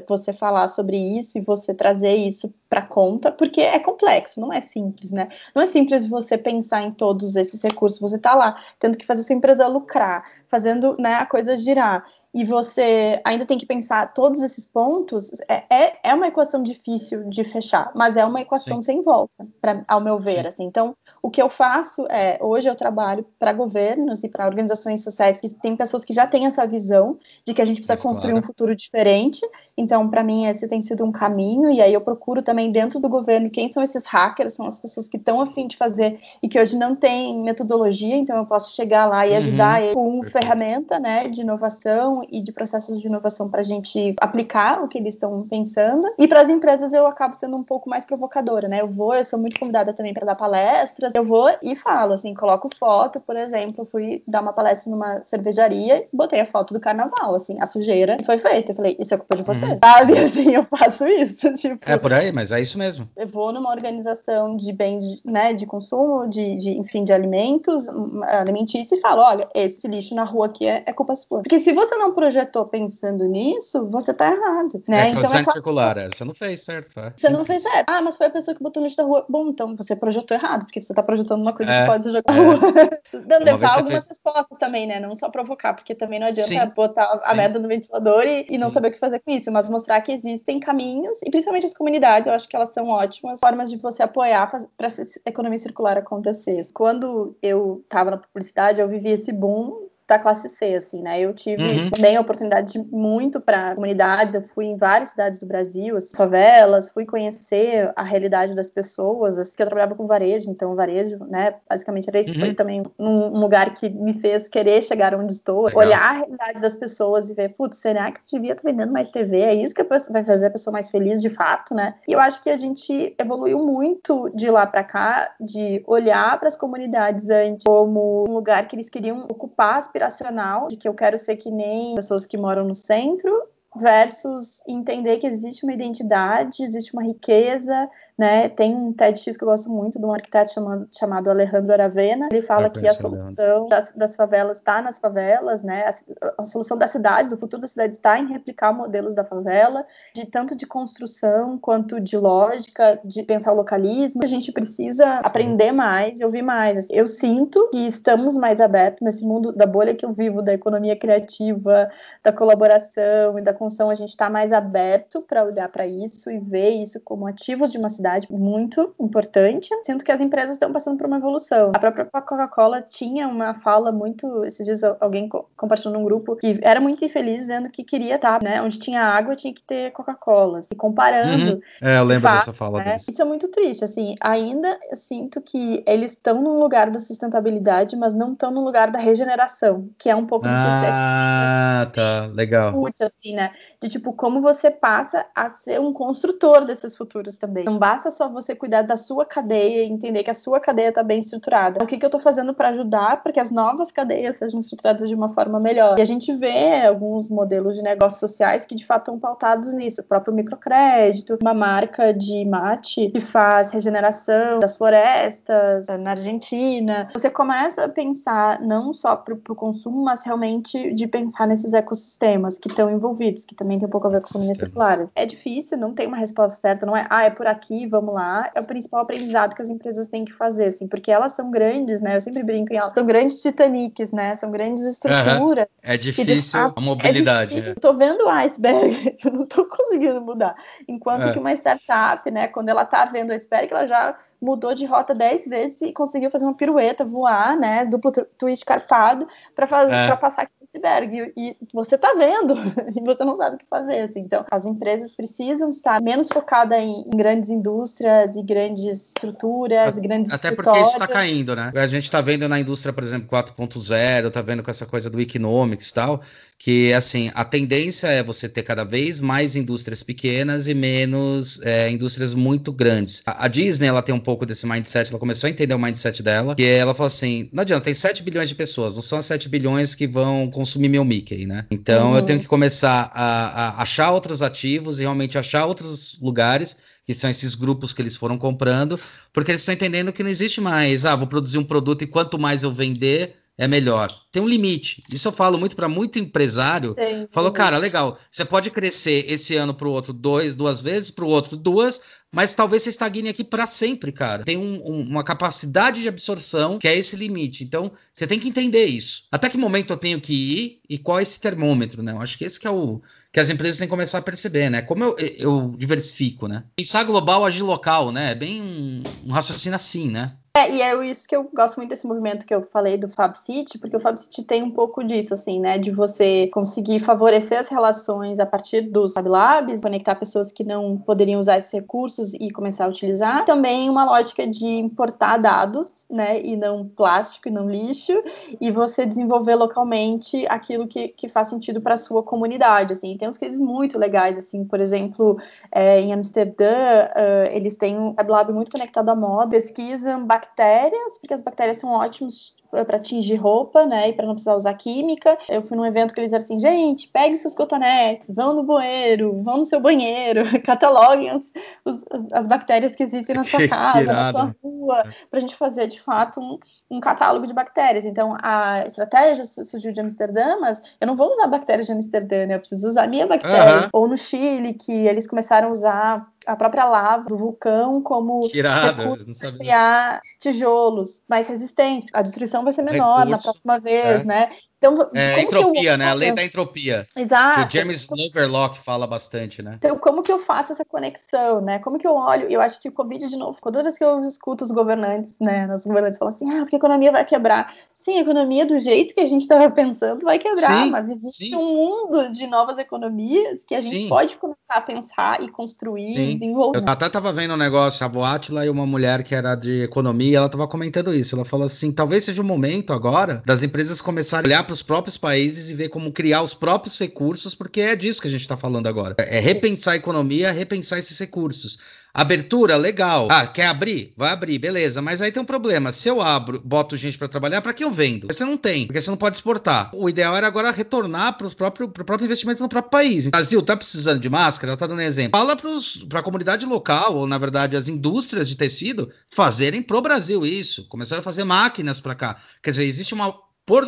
Você falar sobre isso e você trazer isso para conta, porque é complexo, não é simples, né? Não é simples você pensar em todos esses recursos, você tá lá tendo que fazer sua empresa lucrar, fazendo né, a coisa girar e você ainda tem que pensar todos esses pontos, é, é, é uma equação difícil de fechar, mas é uma equação Sim. sem volta, pra, ao meu ver. Assim. Então, o que eu faço é, hoje eu trabalho para governos e para organizações sociais que tem pessoas que já têm essa visão de que a gente precisa mas, construir claro. um futuro diferente. Então, para mim, esse tem sido um caminho, e aí eu procuro também dentro do governo quem são esses hackers, são as pessoas que estão afim de fazer e que hoje não têm metodologia, então eu posso chegar lá e uhum. ajudar eles com ferramenta né, de inovação e de processos de inovação para a gente aplicar o que eles estão pensando. E para as empresas eu acabo sendo um pouco mais provocadora, né? Eu vou, eu sou muito convidada também para dar palestras, eu vou e falo, assim, coloco foto, por exemplo, fui dar uma palestra numa cervejaria e botei a foto do carnaval, assim, a sujeira e foi feita. Eu falei, isso é culpa de vocês, uhum. Sabe? Assim, eu faço isso, tipo... É por aí, mas é isso mesmo. Eu vou numa organização de bens, né, de consumo, de, de enfim, de alimentos, alimentícios e falo, olha, esse lixo na rua aqui é, é culpa sua. Porque se você não projetou pensando nisso, você tá errado, né? É, então, design é circular, é, você não fez certo. É. Você não fez certo. Ah, mas foi a pessoa que botou no lixo da rua. Bom, então você projetou errado, porque você tá projetando uma coisa é, que pode ser jogada na rua. Dando levar algumas fez... respostas também, né? Não só provocar, porque também não adianta sim, botar a sim. merda no ventilador e, e não saber o que fazer com isso, mas mostrar que existem caminhos, e principalmente as comunidades, eu acho que elas são ótimas formas de você apoiar para essa economia circular acontecer. Quando eu estava na publicidade, eu vivi esse boom da classe C, assim, né? Eu tive uhum. também a oportunidade de muito para comunidades, eu fui em várias cidades do Brasil, as favelas, fui conhecer a realidade das pessoas, assim, que eu trabalhava com varejo, então varejo, né, basicamente era isso, uhum. foi também um lugar que me fez querer chegar onde estou, Legal. olhar a realidade das pessoas e ver, putz, será que eu devia estar vendendo mais TV? É isso que vai fazer a pessoa mais feliz de fato, né? E eu acho que a gente evoluiu muito de lá para cá, de olhar para as comunidades antes como um lugar que eles queriam ocupar as aspiracional, de que eu quero ser que nem pessoas que moram no centro, versus entender que existe uma identidade, existe uma riqueza, né? Tem um TEDx que eu gosto muito de um arquiteto chamado, chamado Alejandro Aravena. Ele fala que a solução das, das, favelas está nas favelas, né? A, a, solução das cidades, o futuro da cidade está em replicar modelos da favela, de tanto de construção quanto de lógica, de pensar o localismo. A gente precisa Sim. aprender mais e ouvir mais. Eu sinto que estamos mais abertos nesse mundo da bolha que eu vivo, da economia criativa, da colaboração e da construção. A gente está mais aberto para olhar para isso e ver isso como ativos de uma cidade muito importante, sendo que as empresas estão passando por uma evolução. A própria Coca-Cola tinha uma fala muito, esses dias alguém compartilhou num grupo que era muito infeliz dizendo que queria estar, né, onde tinha água tinha que ter Coca-Cola, se comparando. Uhum. É, eu lembro fato, dessa fala né? Isso é muito triste, assim, ainda eu sinto que eles estão num lugar da sustentabilidade, mas não estão no lugar da regeneração, que é um pouco do que Ah, tá, legal. assim, né? De tipo, como você passa a ser um construtor desses futuros também. Não basta só você cuidar da sua cadeia e entender que a sua cadeia está bem estruturada. O que, que eu estou fazendo para ajudar para que as novas cadeias sejam estruturadas de uma forma melhor? E a gente vê alguns modelos de negócios sociais que de fato estão pautados nisso. O próprio microcrédito, uma marca de mate que faz regeneração das florestas na Argentina. Você começa a pensar não só para o consumo, mas realmente de pensar nesses ecossistemas que estão envolvidos, que também tem um pouco a ver com economia circular. É difícil, não tem uma resposta certa, não é, ah, é por aqui, vamos lá. É o principal aprendizado que as empresas têm que fazer, assim, porque elas são grandes, né? Eu sempre brinco em elas, são grandes titaniques, né? São grandes estruturas. Uhum. É difícil fato, a mobilidade. É difícil. Tô vendo o iceberg, eu não tô conseguindo mudar. Enquanto é. que uma startup, né, quando ela tá vendo o iceberg, ela já mudou de rota 10 vezes e conseguiu fazer uma pirueta, voar, né, duplo twist carpado para fazer é. para passar iceberg. E, e, você tá vendo e você não sabe o que fazer, assim. Então, as empresas precisam estar menos focadas em, em grandes indústrias e grandes estruturas, a, grandes Até porque isso está caindo, né? A gente está vendo na indústria, por exemplo, 4.0, tá vendo com essa coisa do economics e tal, que assim a tendência é você ter cada vez mais indústrias pequenas e menos é, indústrias muito grandes. A, a, Disney ela tem um pouco desse mindset, ela começou a entender o mindset dela, que ela falou assim: não adianta, tem 7 bilhões de pessoas, não são as 7 bilhões que vão consumir meu Mickey, né? Então uhum. eu tenho que começar a, a achar outros ativos e realmente achar outros lugares que são esses grupos que eles foram comprando, porque eles estão entendendo que não existe mais, ah, vou produzir um produto e quanto mais eu vender, é melhor. Tem um limite. Isso eu falo muito para muito empresário. Sim, Falou, cara, legal. Você pode crescer esse ano para o outro dois, duas vezes, para o outro duas, mas talvez você estagne aqui para sempre, cara. Tem um, um, uma capacidade de absorção que é esse limite. Então, você tem que entender isso. Até que momento eu tenho que ir e qual é esse termômetro, né? Eu acho que esse que é o que as empresas têm que começar a perceber, né? Como eu, eu diversifico, né? Pensar global, agir local, né? É bem um, um raciocínio assim, né? É, e é isso que eu gosto muito desse movimento que eu falei do Fab City, porque o Fab City tem um pouco disso, assim, né? De você conseguir favorecer as relações a partir dos Fab Labs, conectar pessoas que não poderiam usar esses recursos e começar a utilizar. Também uma lógica de importar dados né, e não plástico e não lixo, e você desenvolver localmente aquilo que, que faz sentido para a sua comunidade, assim, tem uns cases muito legais, assim, por exemplo, é, em Amsterdã, uh, eles têm um lab muito conectado à moda, pesquisam bactérias, porque as bactérias são ótimos para atingir roupa, né, e para não precisar usar química. Eu fui num evento que eles disseram assim, gente, peguem seus cotonetes, vão no banheiro, vão no seu banheiro, cataloguem as, os, as bactérias que existem na sua casa, na sua rua, para a gente fazer, de fato, um, um catálogo de bactérias. Então, a estratégia surgiu de Amsterdã, mas eu não vou usar bactérias de Amsterdã, né, eu preciso usar a minha bactéria. Uhum. Ou no Chile, que eles começaram a usar a própria lava do vulcão como recurso criar tijolos mais resistentes. A destruição vai ser menor recurso, na próxima vez, é. né? Então, é, entropia, né? A lei da entropia. Exato. Que o James Loverlock fala bastante, né? Então, como que eu faço essa conexão, né? Como que eu olho? Eu acho que o Covid, de novo, toda vez que eu escuto os governantes, né? Os governantes falam assim, ah, porque a economia vai quebrar. Sim, a economia do jeito que a gente estava pensando vai quebrar, sim, mas existe sim. um mundo de novas economias que a gente sim. pode começar a pensar e construir e desenvolver. Eu até estava vendo um negócio, a Boatila e uma mulher que era de economia, ela estava comentando isso. Ela falou assim: talvez seja o momento agora das empresas começarem a olhar para os próprios países e ver como criar os próprios recursos, porque é disso que a gente está falando agora. É repensar a economia, repensar esses recursos. Abertura, legal. Ah, quer abrir? Vai abrir, beleza. Mas aí tem um problema. Se eu abro, boto gente para trabalhar, para que eu vendo? Você não tem, porque você não pode exportar. O ideal era agora retornar para o próprio, próprio investimento no próprio país. O Brasil tá precisando de máscara, tá dando exemplo. Fala para a comunidade local, ou na verdade as indústrias de tecido, fazerem pro Brasil isso. Começaram a fazer máquinas para cá. Quer dizer, existe uma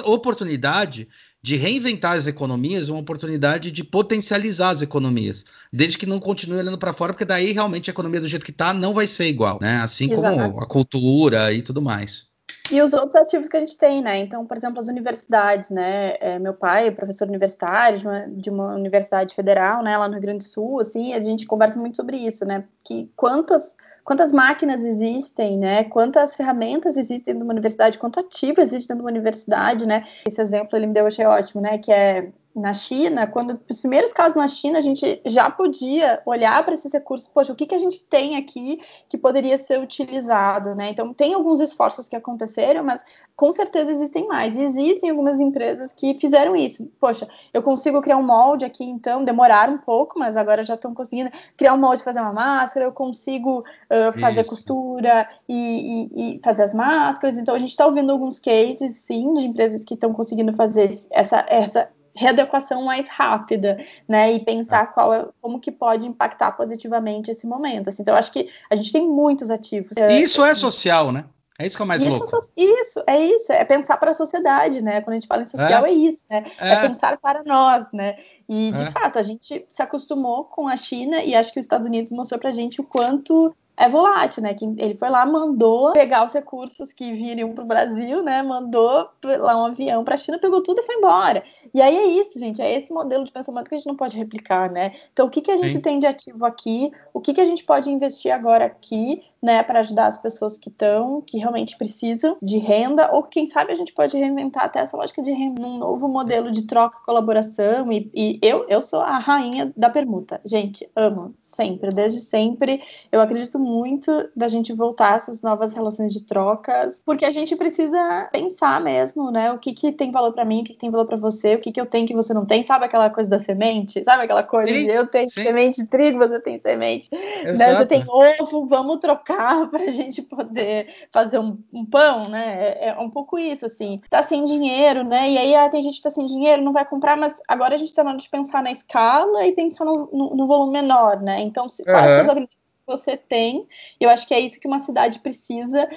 oportunidade de reinventar as economias, uma oportunidade de potencializar as economias, desde que não continue olhando para fora, porque daí realmente a economia do jeito que está não vai ser igual, né? Assim como a cultura e tudo mais. E os outros ativos que a gente tem, né? Então, por exemplo, as universidades, né? É, meu pai é professor universitário de uma, de uma, universidade federal, né? Lá no Rio Grande do Sul, assim, a gente conversa muito sobre isso, né? Que quantas quantas máquinas existem, né? Quantas ferramentas existem numa universidade, quanto ativo existe dentro de uma universidade, né? Esse exemplo ele me deu, eu achei ótimo, né? Que é na China, quando os primeiros casos na China, a gente já podia olhar para esses recursos, poxa, o que, que a gente tem aqui que poderia ser utilizado, né? Então, tem alguns esforços que aconteceram, mas com certeza existem mais. E existem algumas empresas que fizeram isso. Poxa, eu consigo criar um molde aqui, então, demoraram um pouco, mas agora já estão conseguindo criar um molde, fazer uma máscara, eu consigo uh, fazer isso. costura e, e, e, fazer as máscaras. Então, a gente está ouvindo alguns cases, sim, de empresas que estão conseguindo fazer essa, essa readequação mais rápida, né? E pensar é. qual é, como que pode impactar positivamente esse momento. Assim, então, eu acho que a gente tem muitos ativos. E isso é social, né? É isso que é o mais isso, louco. Isso, é isso, é pensar para a sociedade, né? Quando a gente fala em social, é, é isso, né? É. é. pensar para nós, né? E, de é. fato, a gente se acostumou com a China e acho que os Estados Unidos mostrou para a gente o quanto é volátil, né? Que ele foi lá, mandou pegar os recursos que viriam para o Brasil, né? Mandou lá um avião para a China, pegou tudo e foi embora. E aí é isso, gente. É esse modelo de pensamento que a gente não pode replicar, né? Então, o que, que a gente Sim. tem de ativo aqui? O que, que a gente pode investir agora aqui? Né, para ajudar as pessoas que estão, que realmente precisam de renda, ou quem sabe a gente pode reinventar até essa lógica de renda num novo modelo de troca, colaboração. E, e eu, eu sou a rainha da permuta, gente, amo, sempre, desde sempre. Eu acredito muito da gente voltar a essas novas relações de trocas, porque a gente precisa pensar mesmo, né, o que, que tem valor para mim, o que, que tem valor para você, o que, que eu tenho que você não tem, sabe aquela coisa da semente? Sabe aquela coisa sim, de eu tenho sim. semente de trigo, você tem semente, né, você tem ovo, vamos trocar carro para a gente poder fazer um, um, pão, né? É, é, um pouco isso, assim. Tá sem dinheiro, né? E aí ah, tem gente que tá sem dinheiro, não vai comprar, mas agora a gente tá na hora de pensar na escala e pensar no, no, no volume menor, né? Então, se, quais uhum. as habilidades você tem. Eu acho que é isso que uma cidade precisa,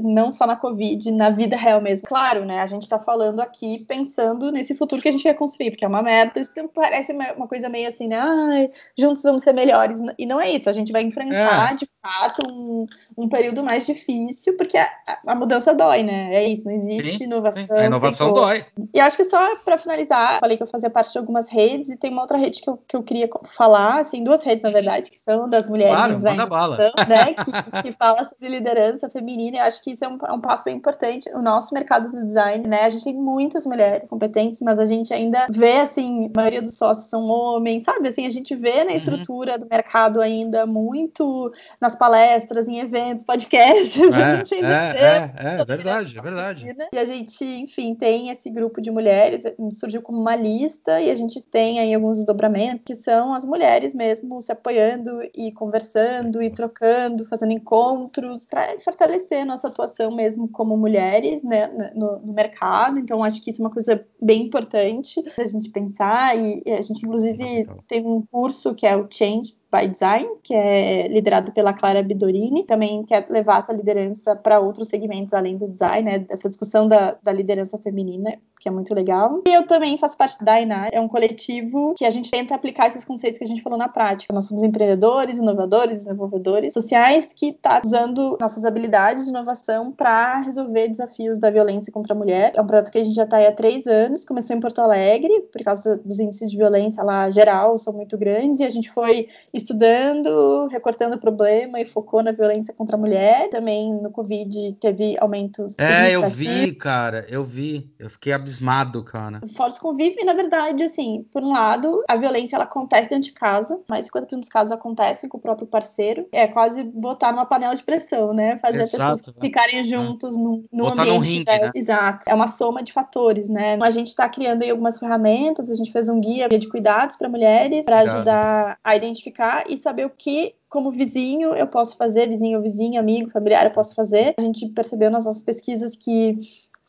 não só na Covid, na vida real mesmo. Claro, né? A gente está falando aqui pensando nesse futuro que a gente quer construir, porque é uma meta. Isso parece uma coisa meio assim, né? Ai, juntos vamos ser melhores. E não é isso. A gente vai enfrentar, é. de fato, um, um período mais difícil, porque a, a, mudança dói, né? É isso. Não existe sim, inovação. Sim. A inovação dói. E acho que só para finalizar, falei que eu fazia parte de algumas redes e tem uma outra rede que eu, que eu queria falar, assim, duas redes, na verdade, que são das mulheres claro, manda bala. Né, que, que, fala sobre liderança feminina. Eu acho que isso é um, é um, passo bem importante. O nosso mercado do design, né? A gente tem muitas mulheres competentes, mas a gente ainda vê, assim, a maioria dos sócios são homens, sabe? Assim, a gente vê na uhum. estrutura uhum. do mercado ainda muito nas palestras, em eventos, podcasts. É, a gente ainda é, vê é, é, verdade, é verdade. E a gente, enfim, tem esse grupo de mulheres, surgiu como uma lista e a gente tem aí alguns desdobramentos que são as mulheres mesmo se apoiando e conversando e trocando, fazendo encontros, para fortalecer nossa atuação mesmo como mulheres né, no, no, mercado. Então, acho que isso é uma coisa bem importante a gente pensar. E, e a gente, inclusive, tem um curso que é o Change by Design, que é liderado pela Clara Bidorini, também quer levar essa liderança para outros segmentos além do design, né, essa discussão da, da liderança feminina, que é muito legal. E eu também faço parte da Inar, é um coletivo que a gente tenta aplicar esses conceitos que a gente falou na prática. Nós somos empreendedores, inovadores, desenvolvedores sociais que tá usando nossas habilidades de inovação para resolver desafios da violência contra a mulher. É um projeto que a gente já está há três anos, começou em Porto Alegre, por causa dos índices de violência lá geral são muito grandes, e a gente foi estudando, recortando o problema e focou na violência contra a mulher. Também no Covid teve aumentos. É, eu vi, cara, eu vi. Eu fiquei abismado, cara. Fora convive, na verdade, assim, por um lado, a violência ela acontece dentro de casa, mas 50% dos casos acontecem com o próprio parceiro. É quase botar numa panela de pressão, né? Fazer Exato, as pessoas ficarem juntos é. no, no botar ambiente. Num ringue, né? Exato. É uma soma de fatores, né? A gente está criando aí algumas ferramentas, a gente fez um guia de cuidados para mulheres para ajudar a identificar e saber o que como vizinho eu posso fazer, vizinho ou vizinha, amigo, familiar eu posso fazer. A gente percebeu nas nossas pesquisas que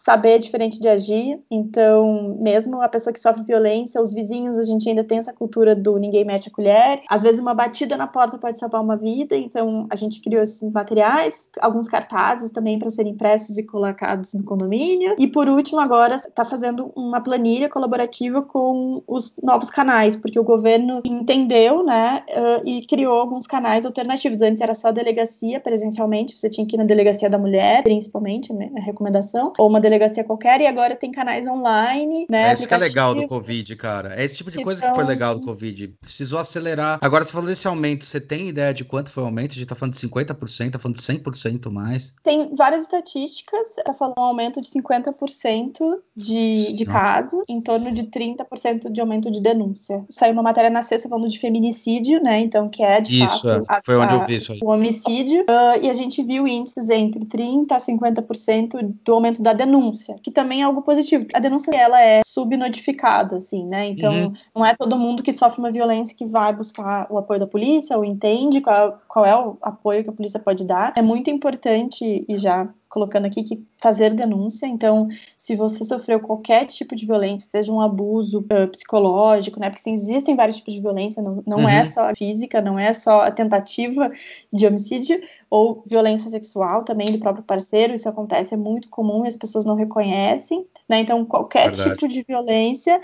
saber é diferente de agir. Então, mesmo a pessoa que sofre violência, os vizinhos, a gente ainda tem essa cultura do ninguém mete a colher. Às vezes, uma batida na porta pode salvar uma vida. Então, a gente criou esses materiais, alguns cartazes também para serem impressos e colocados no condomínio. E por último, agora está fazendo uma planilha colaborativa com os novos canais, porque o governo entendeu, né, e criou alguns canais alternativos. Antes era só delegacia presencialmente, você tinha que ir na delegacia da mulher, principalmente, né, a recomendação, ou uma delegacia delegacia qualquer, e agora tem canais online, né? É isso que é legal do Covid, cara. É esse tipo de coisa que foi legal do Covid. Precisou acelerar. Agora, você falou desse aumento, você tem ideia de quanto foi o aumento? A gente tá falando de 50%, tá falando de 100% mais? Tem várias estatísticas, tá falando um aumento de 50% de, de casos, em torno de 30% de aumento de denúncia. Saiu uma matéria na sexta falando de feminicídio, né? Então, que é de isso, fato. É. Foi a, onde eu vi isso aí. O homicídio. Uh, e a gente viu índices entre 30% a 50% do aumento da denúncia, que também é algo positivo. A denúncia, ela é subnotificada, assim, né? Então, uhum. não é todo mundo que sofre uma violência que vai buscar o apoio da polícia ou entende qual, qual é o apoio que a polícia pode dar. É muito importante, e já colocando aqui que fazer denúncia. Então, se você sofreu qualquer tipo de violência, seja um abuso uh, psicológico, né? Porque existem vários tipos de violência, não, não é uhum. é só a física, não é só a tentativa de homicídio, ou violência sexual também do próprio parceiro. Isso acontece, é muito comum e as pessoas não reconhecem. Né? Então, qualquer Verdade. tipo de violência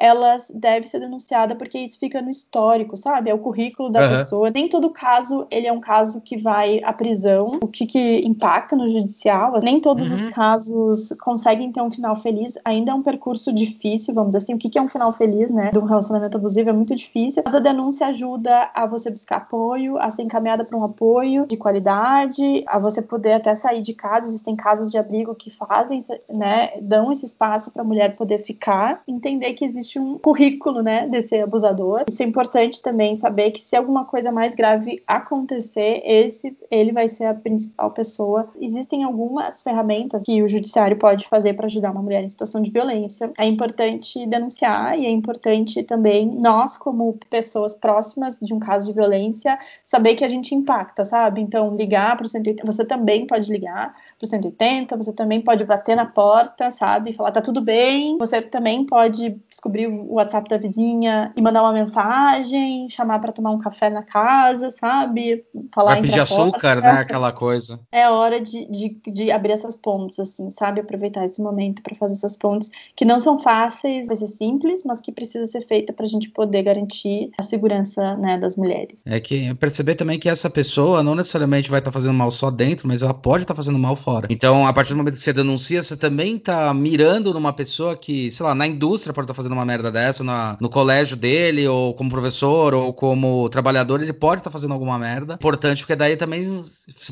elas deve ser denunciada porque isso fica no histórico, sabe? É o currículo da uhum. pessoa. Nem todo caso ele é um caso que vai à prisão, o que, que impacta no judicial. Nem todos uhum. os casos conseguem ter um final feliz. Ainda é um percurso difícil, vamos dizer assim. O que, que é um final feliz, né? De um relacionamento abusivo é muito difícil. Mas a denúncia ajuda a você buscar apoio, a ser encaminhada para um apoio de qualidade, a você poder até sair de casa. Existem casas de abrigo que fazem, né? Dão esse espaço para a mulher poder ficar, entender que existe existe um currículo, né, desse abusador. Isso é importante também saber que se alguma coisa mais grave acontecer, esse ele vai ser a principal pessoa. Existem algumas ferramentas que o judiciário pode fazer para ajudar uma mulher em situação de violência. É importante denunciar e é importante também nós como pessoas próximas de um caso de violência saber que a gente impacta, sabe? Então ligar para o 180, você também pode ligar para o 180, você também pode bater na porta, sabe? Falar tá tudo bem. Você também pode descobrir abrir o WhatsApp da vizinha e mandar uma mensagem, chamar para tomar um café na casa, sabe? Falar Vai pedir açúcar, né? Aquela coisa. É hora de, de, de abrir essas pontes, assim, sabe? Aproveitar esse momento para fazer essas pontes que não são fáceis, vai ser simples, mas que precisa ser feita para a gente poder garantir a segurança né, das mulheres. É que perceber também que essa pessoa não necessariamente vai estar tá fazendo mal só dentro, mas ela pode estar tá fazendo mal fora. Então, a partir do momento que você denuncia, você também está mirando numa pessoa que, sei lá, na indústria pode estar tá fazendo uma merda dessa na, no colégio dele, ou como professor, ou como trabalhador, ele pode estar tá fazendo alguma merda. Importante, porque daí também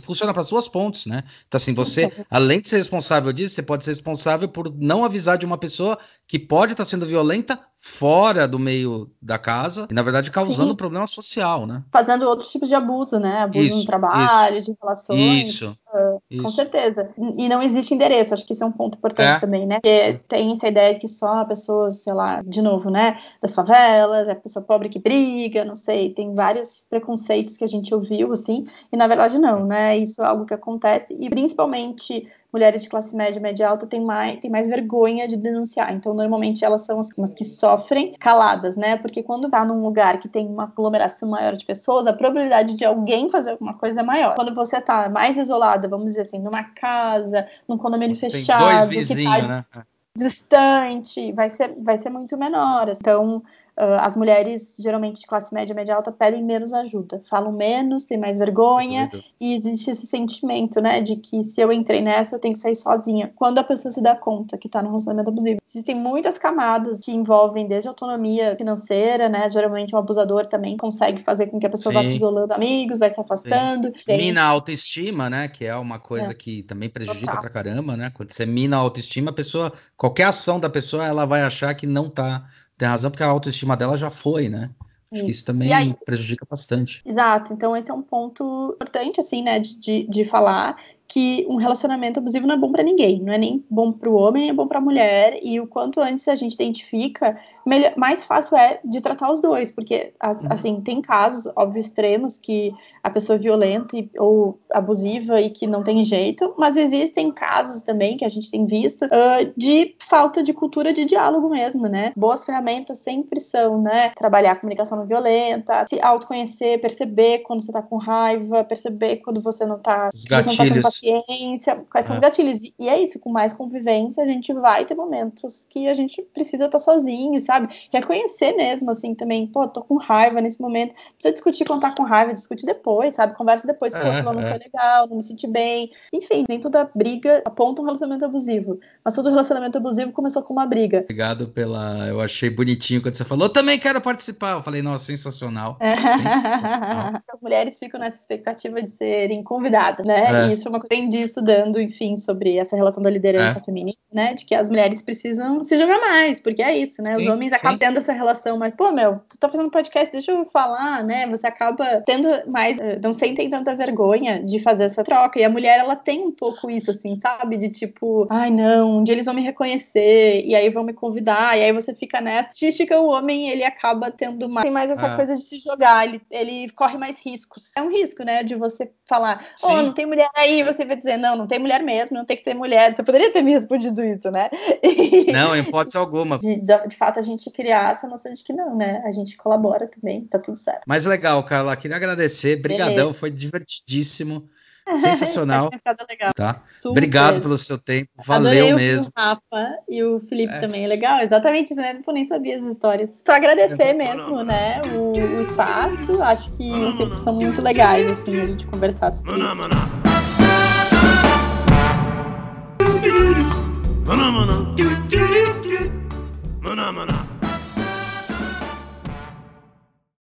funciona para as duas pontes, né? Então, assim, você, além de ser responsável disso, você pode ser responsável por não avisar de uma pessoa que pode estar tá sendo violenta fora do meio da casa e, na verdade, causando Sim. problema social, né? Fazendo outros tipos de abuso, né? Abuso isso, no trabalho, isso. de relações. Isso. Uh, com certeza. E não existe endereço, acho que isso é um ponto importante é. também, né? Porque tem essa ideia de que só pessoas, sei lá, de novo, né? Das favelas, é a pessoa pobre que briga, não sei. Tem vários preconceitos que a gente ouviu, assim, e na verdade não, né? Isso é algo que acontece, e principalmente mulheres de classe média, média alta têm mais, têm mais vergonha de denunciar. Então, normalmente, elas são as que sofrem caladas, né? Porque quando tá num lugar que tem uma aglomeração maior de pessoas, a probabilidade de alguém fazer alguma coisa é maior. Quando você tá mais isolada, vamos dizer assim, numa casa, num condomínio tem fechado, dois vizinhos, tá né? distante, vai ser, vai ser muito menor. Então, Uh, as mulheres, geralmente de classe média, média alta, pedem menos ajuda, falam menos, têm mais vergonha, e existe esse sentimento, né, de que se eu entrei nessa, eu tenho que sair sozinha. Quando a pessoa se dá conta que tá no relacionamento abusivo. Existem muitas camadas que envolvem desde autonomia financeira, né, geralmente um abusador também consegue fazer com que a pessoa Sim. vá se isolando amigos, vai se afastando. Tem... Mina a autoestima, né, que é uma coisa é. que também prejudica Total. pra caramba, né, quando você mina a autoestima, a pessoa, qualquer ação da pessoa, ela vai achar que não tá tem razão, porque a autoestima dela já foi, né? Acho isso. que isso também aí, prejudica bastante. Exato, então esse é um ponto importante, assim, né, de, de falar, que um relacionamento abusivo não é bom para ninguém, não é nem bom para o homem, nem é bom para a mulher, e o quanto antes a gente identifica, melhor, mais fácil é de tratar os dois, porque uhum. assim, tem casos, óbvio, extremos que a pessoa é violenta e, ou abusiva e que não tem jeito, mas existem casos também que a gente tem visto uh, de falta de cultura de diálogo mesmo, né? Boas ferramentas sempre são, né, trabalhar a comunicação não violenta, se autoconhecer, perceber quando você tá com raiva, perceber quando você não tá, os gatilhos consciência, quais são é. os gatilhos. E é isso, com mais convivência, a gente vai ter momentos que a gente precisa estar sozinho, sabe? Reconhecer mesmo, assim, também, pô, tô com raiva nesse momento. Precisa discutir quando tá com raiva, discute depois, sabe? Conversa depois, pô, é, não é. foi legal, não me senti bem. Enfim, nem toda briga aponta um relacionamento abusivo. Mas todo relacionamento abusivo começou com uma briga. Obrigado pela. Eu achei bonitinho quando você falou, eu também quero participar. Eu falei, nossa, sensacional. sensacional. As mulheres ficam nessa expectativa de serem convidadas, né? É. E isso é uma coisa aprendi estudando, enfim, sobre essa relação da liderança é. feminina, né? De que as mulheres precisam se jogar mais, porque é isso, né? Os sim, homens acabam tendo essa relação, mas, pô, meu, tu tá fazendo podcast, deixa eu falar, né? Você acaba tendo mais, eh, não sentem tanta vergonha de fazer essa troca. E a mulher, ela tem um pouco isso, assim, sabe? De tipo, ai não, um dia eles vão me reconhecer, e aí vão me convidar, e aí você fica nessa. Artística, o homem, ele acaba tendo mais, tem mais essa ah. coisa de se jogar, ele, ele corre mais riscos. É um risco, né? De você falar, oh, não tem mulher aí, você vai dizer, não, não tem mulher mesmo, não tem que ter mulher. Você poderia ter me respondido isso, né? Não, em hipótese alguma. De, de, fato, a gente criar essa noção de que não, né? A gente colabora também, tá tudo certo. Mas legal, Carla, queria agradecer, brigadão, foi divertidíssimo. Sensacional. tá? Obrigado pelo seu tempo. Valeu Adorei mesmo. O Rafa e o Felipe é. também. É legal, exatamente isso, né? Eu nem sabia as histórias. Só agradecer mesmo, né? O, o, espaço. Acho que sempre são muito legais, assim, a gente conversar sobre isso. Mına mına. Mına mına.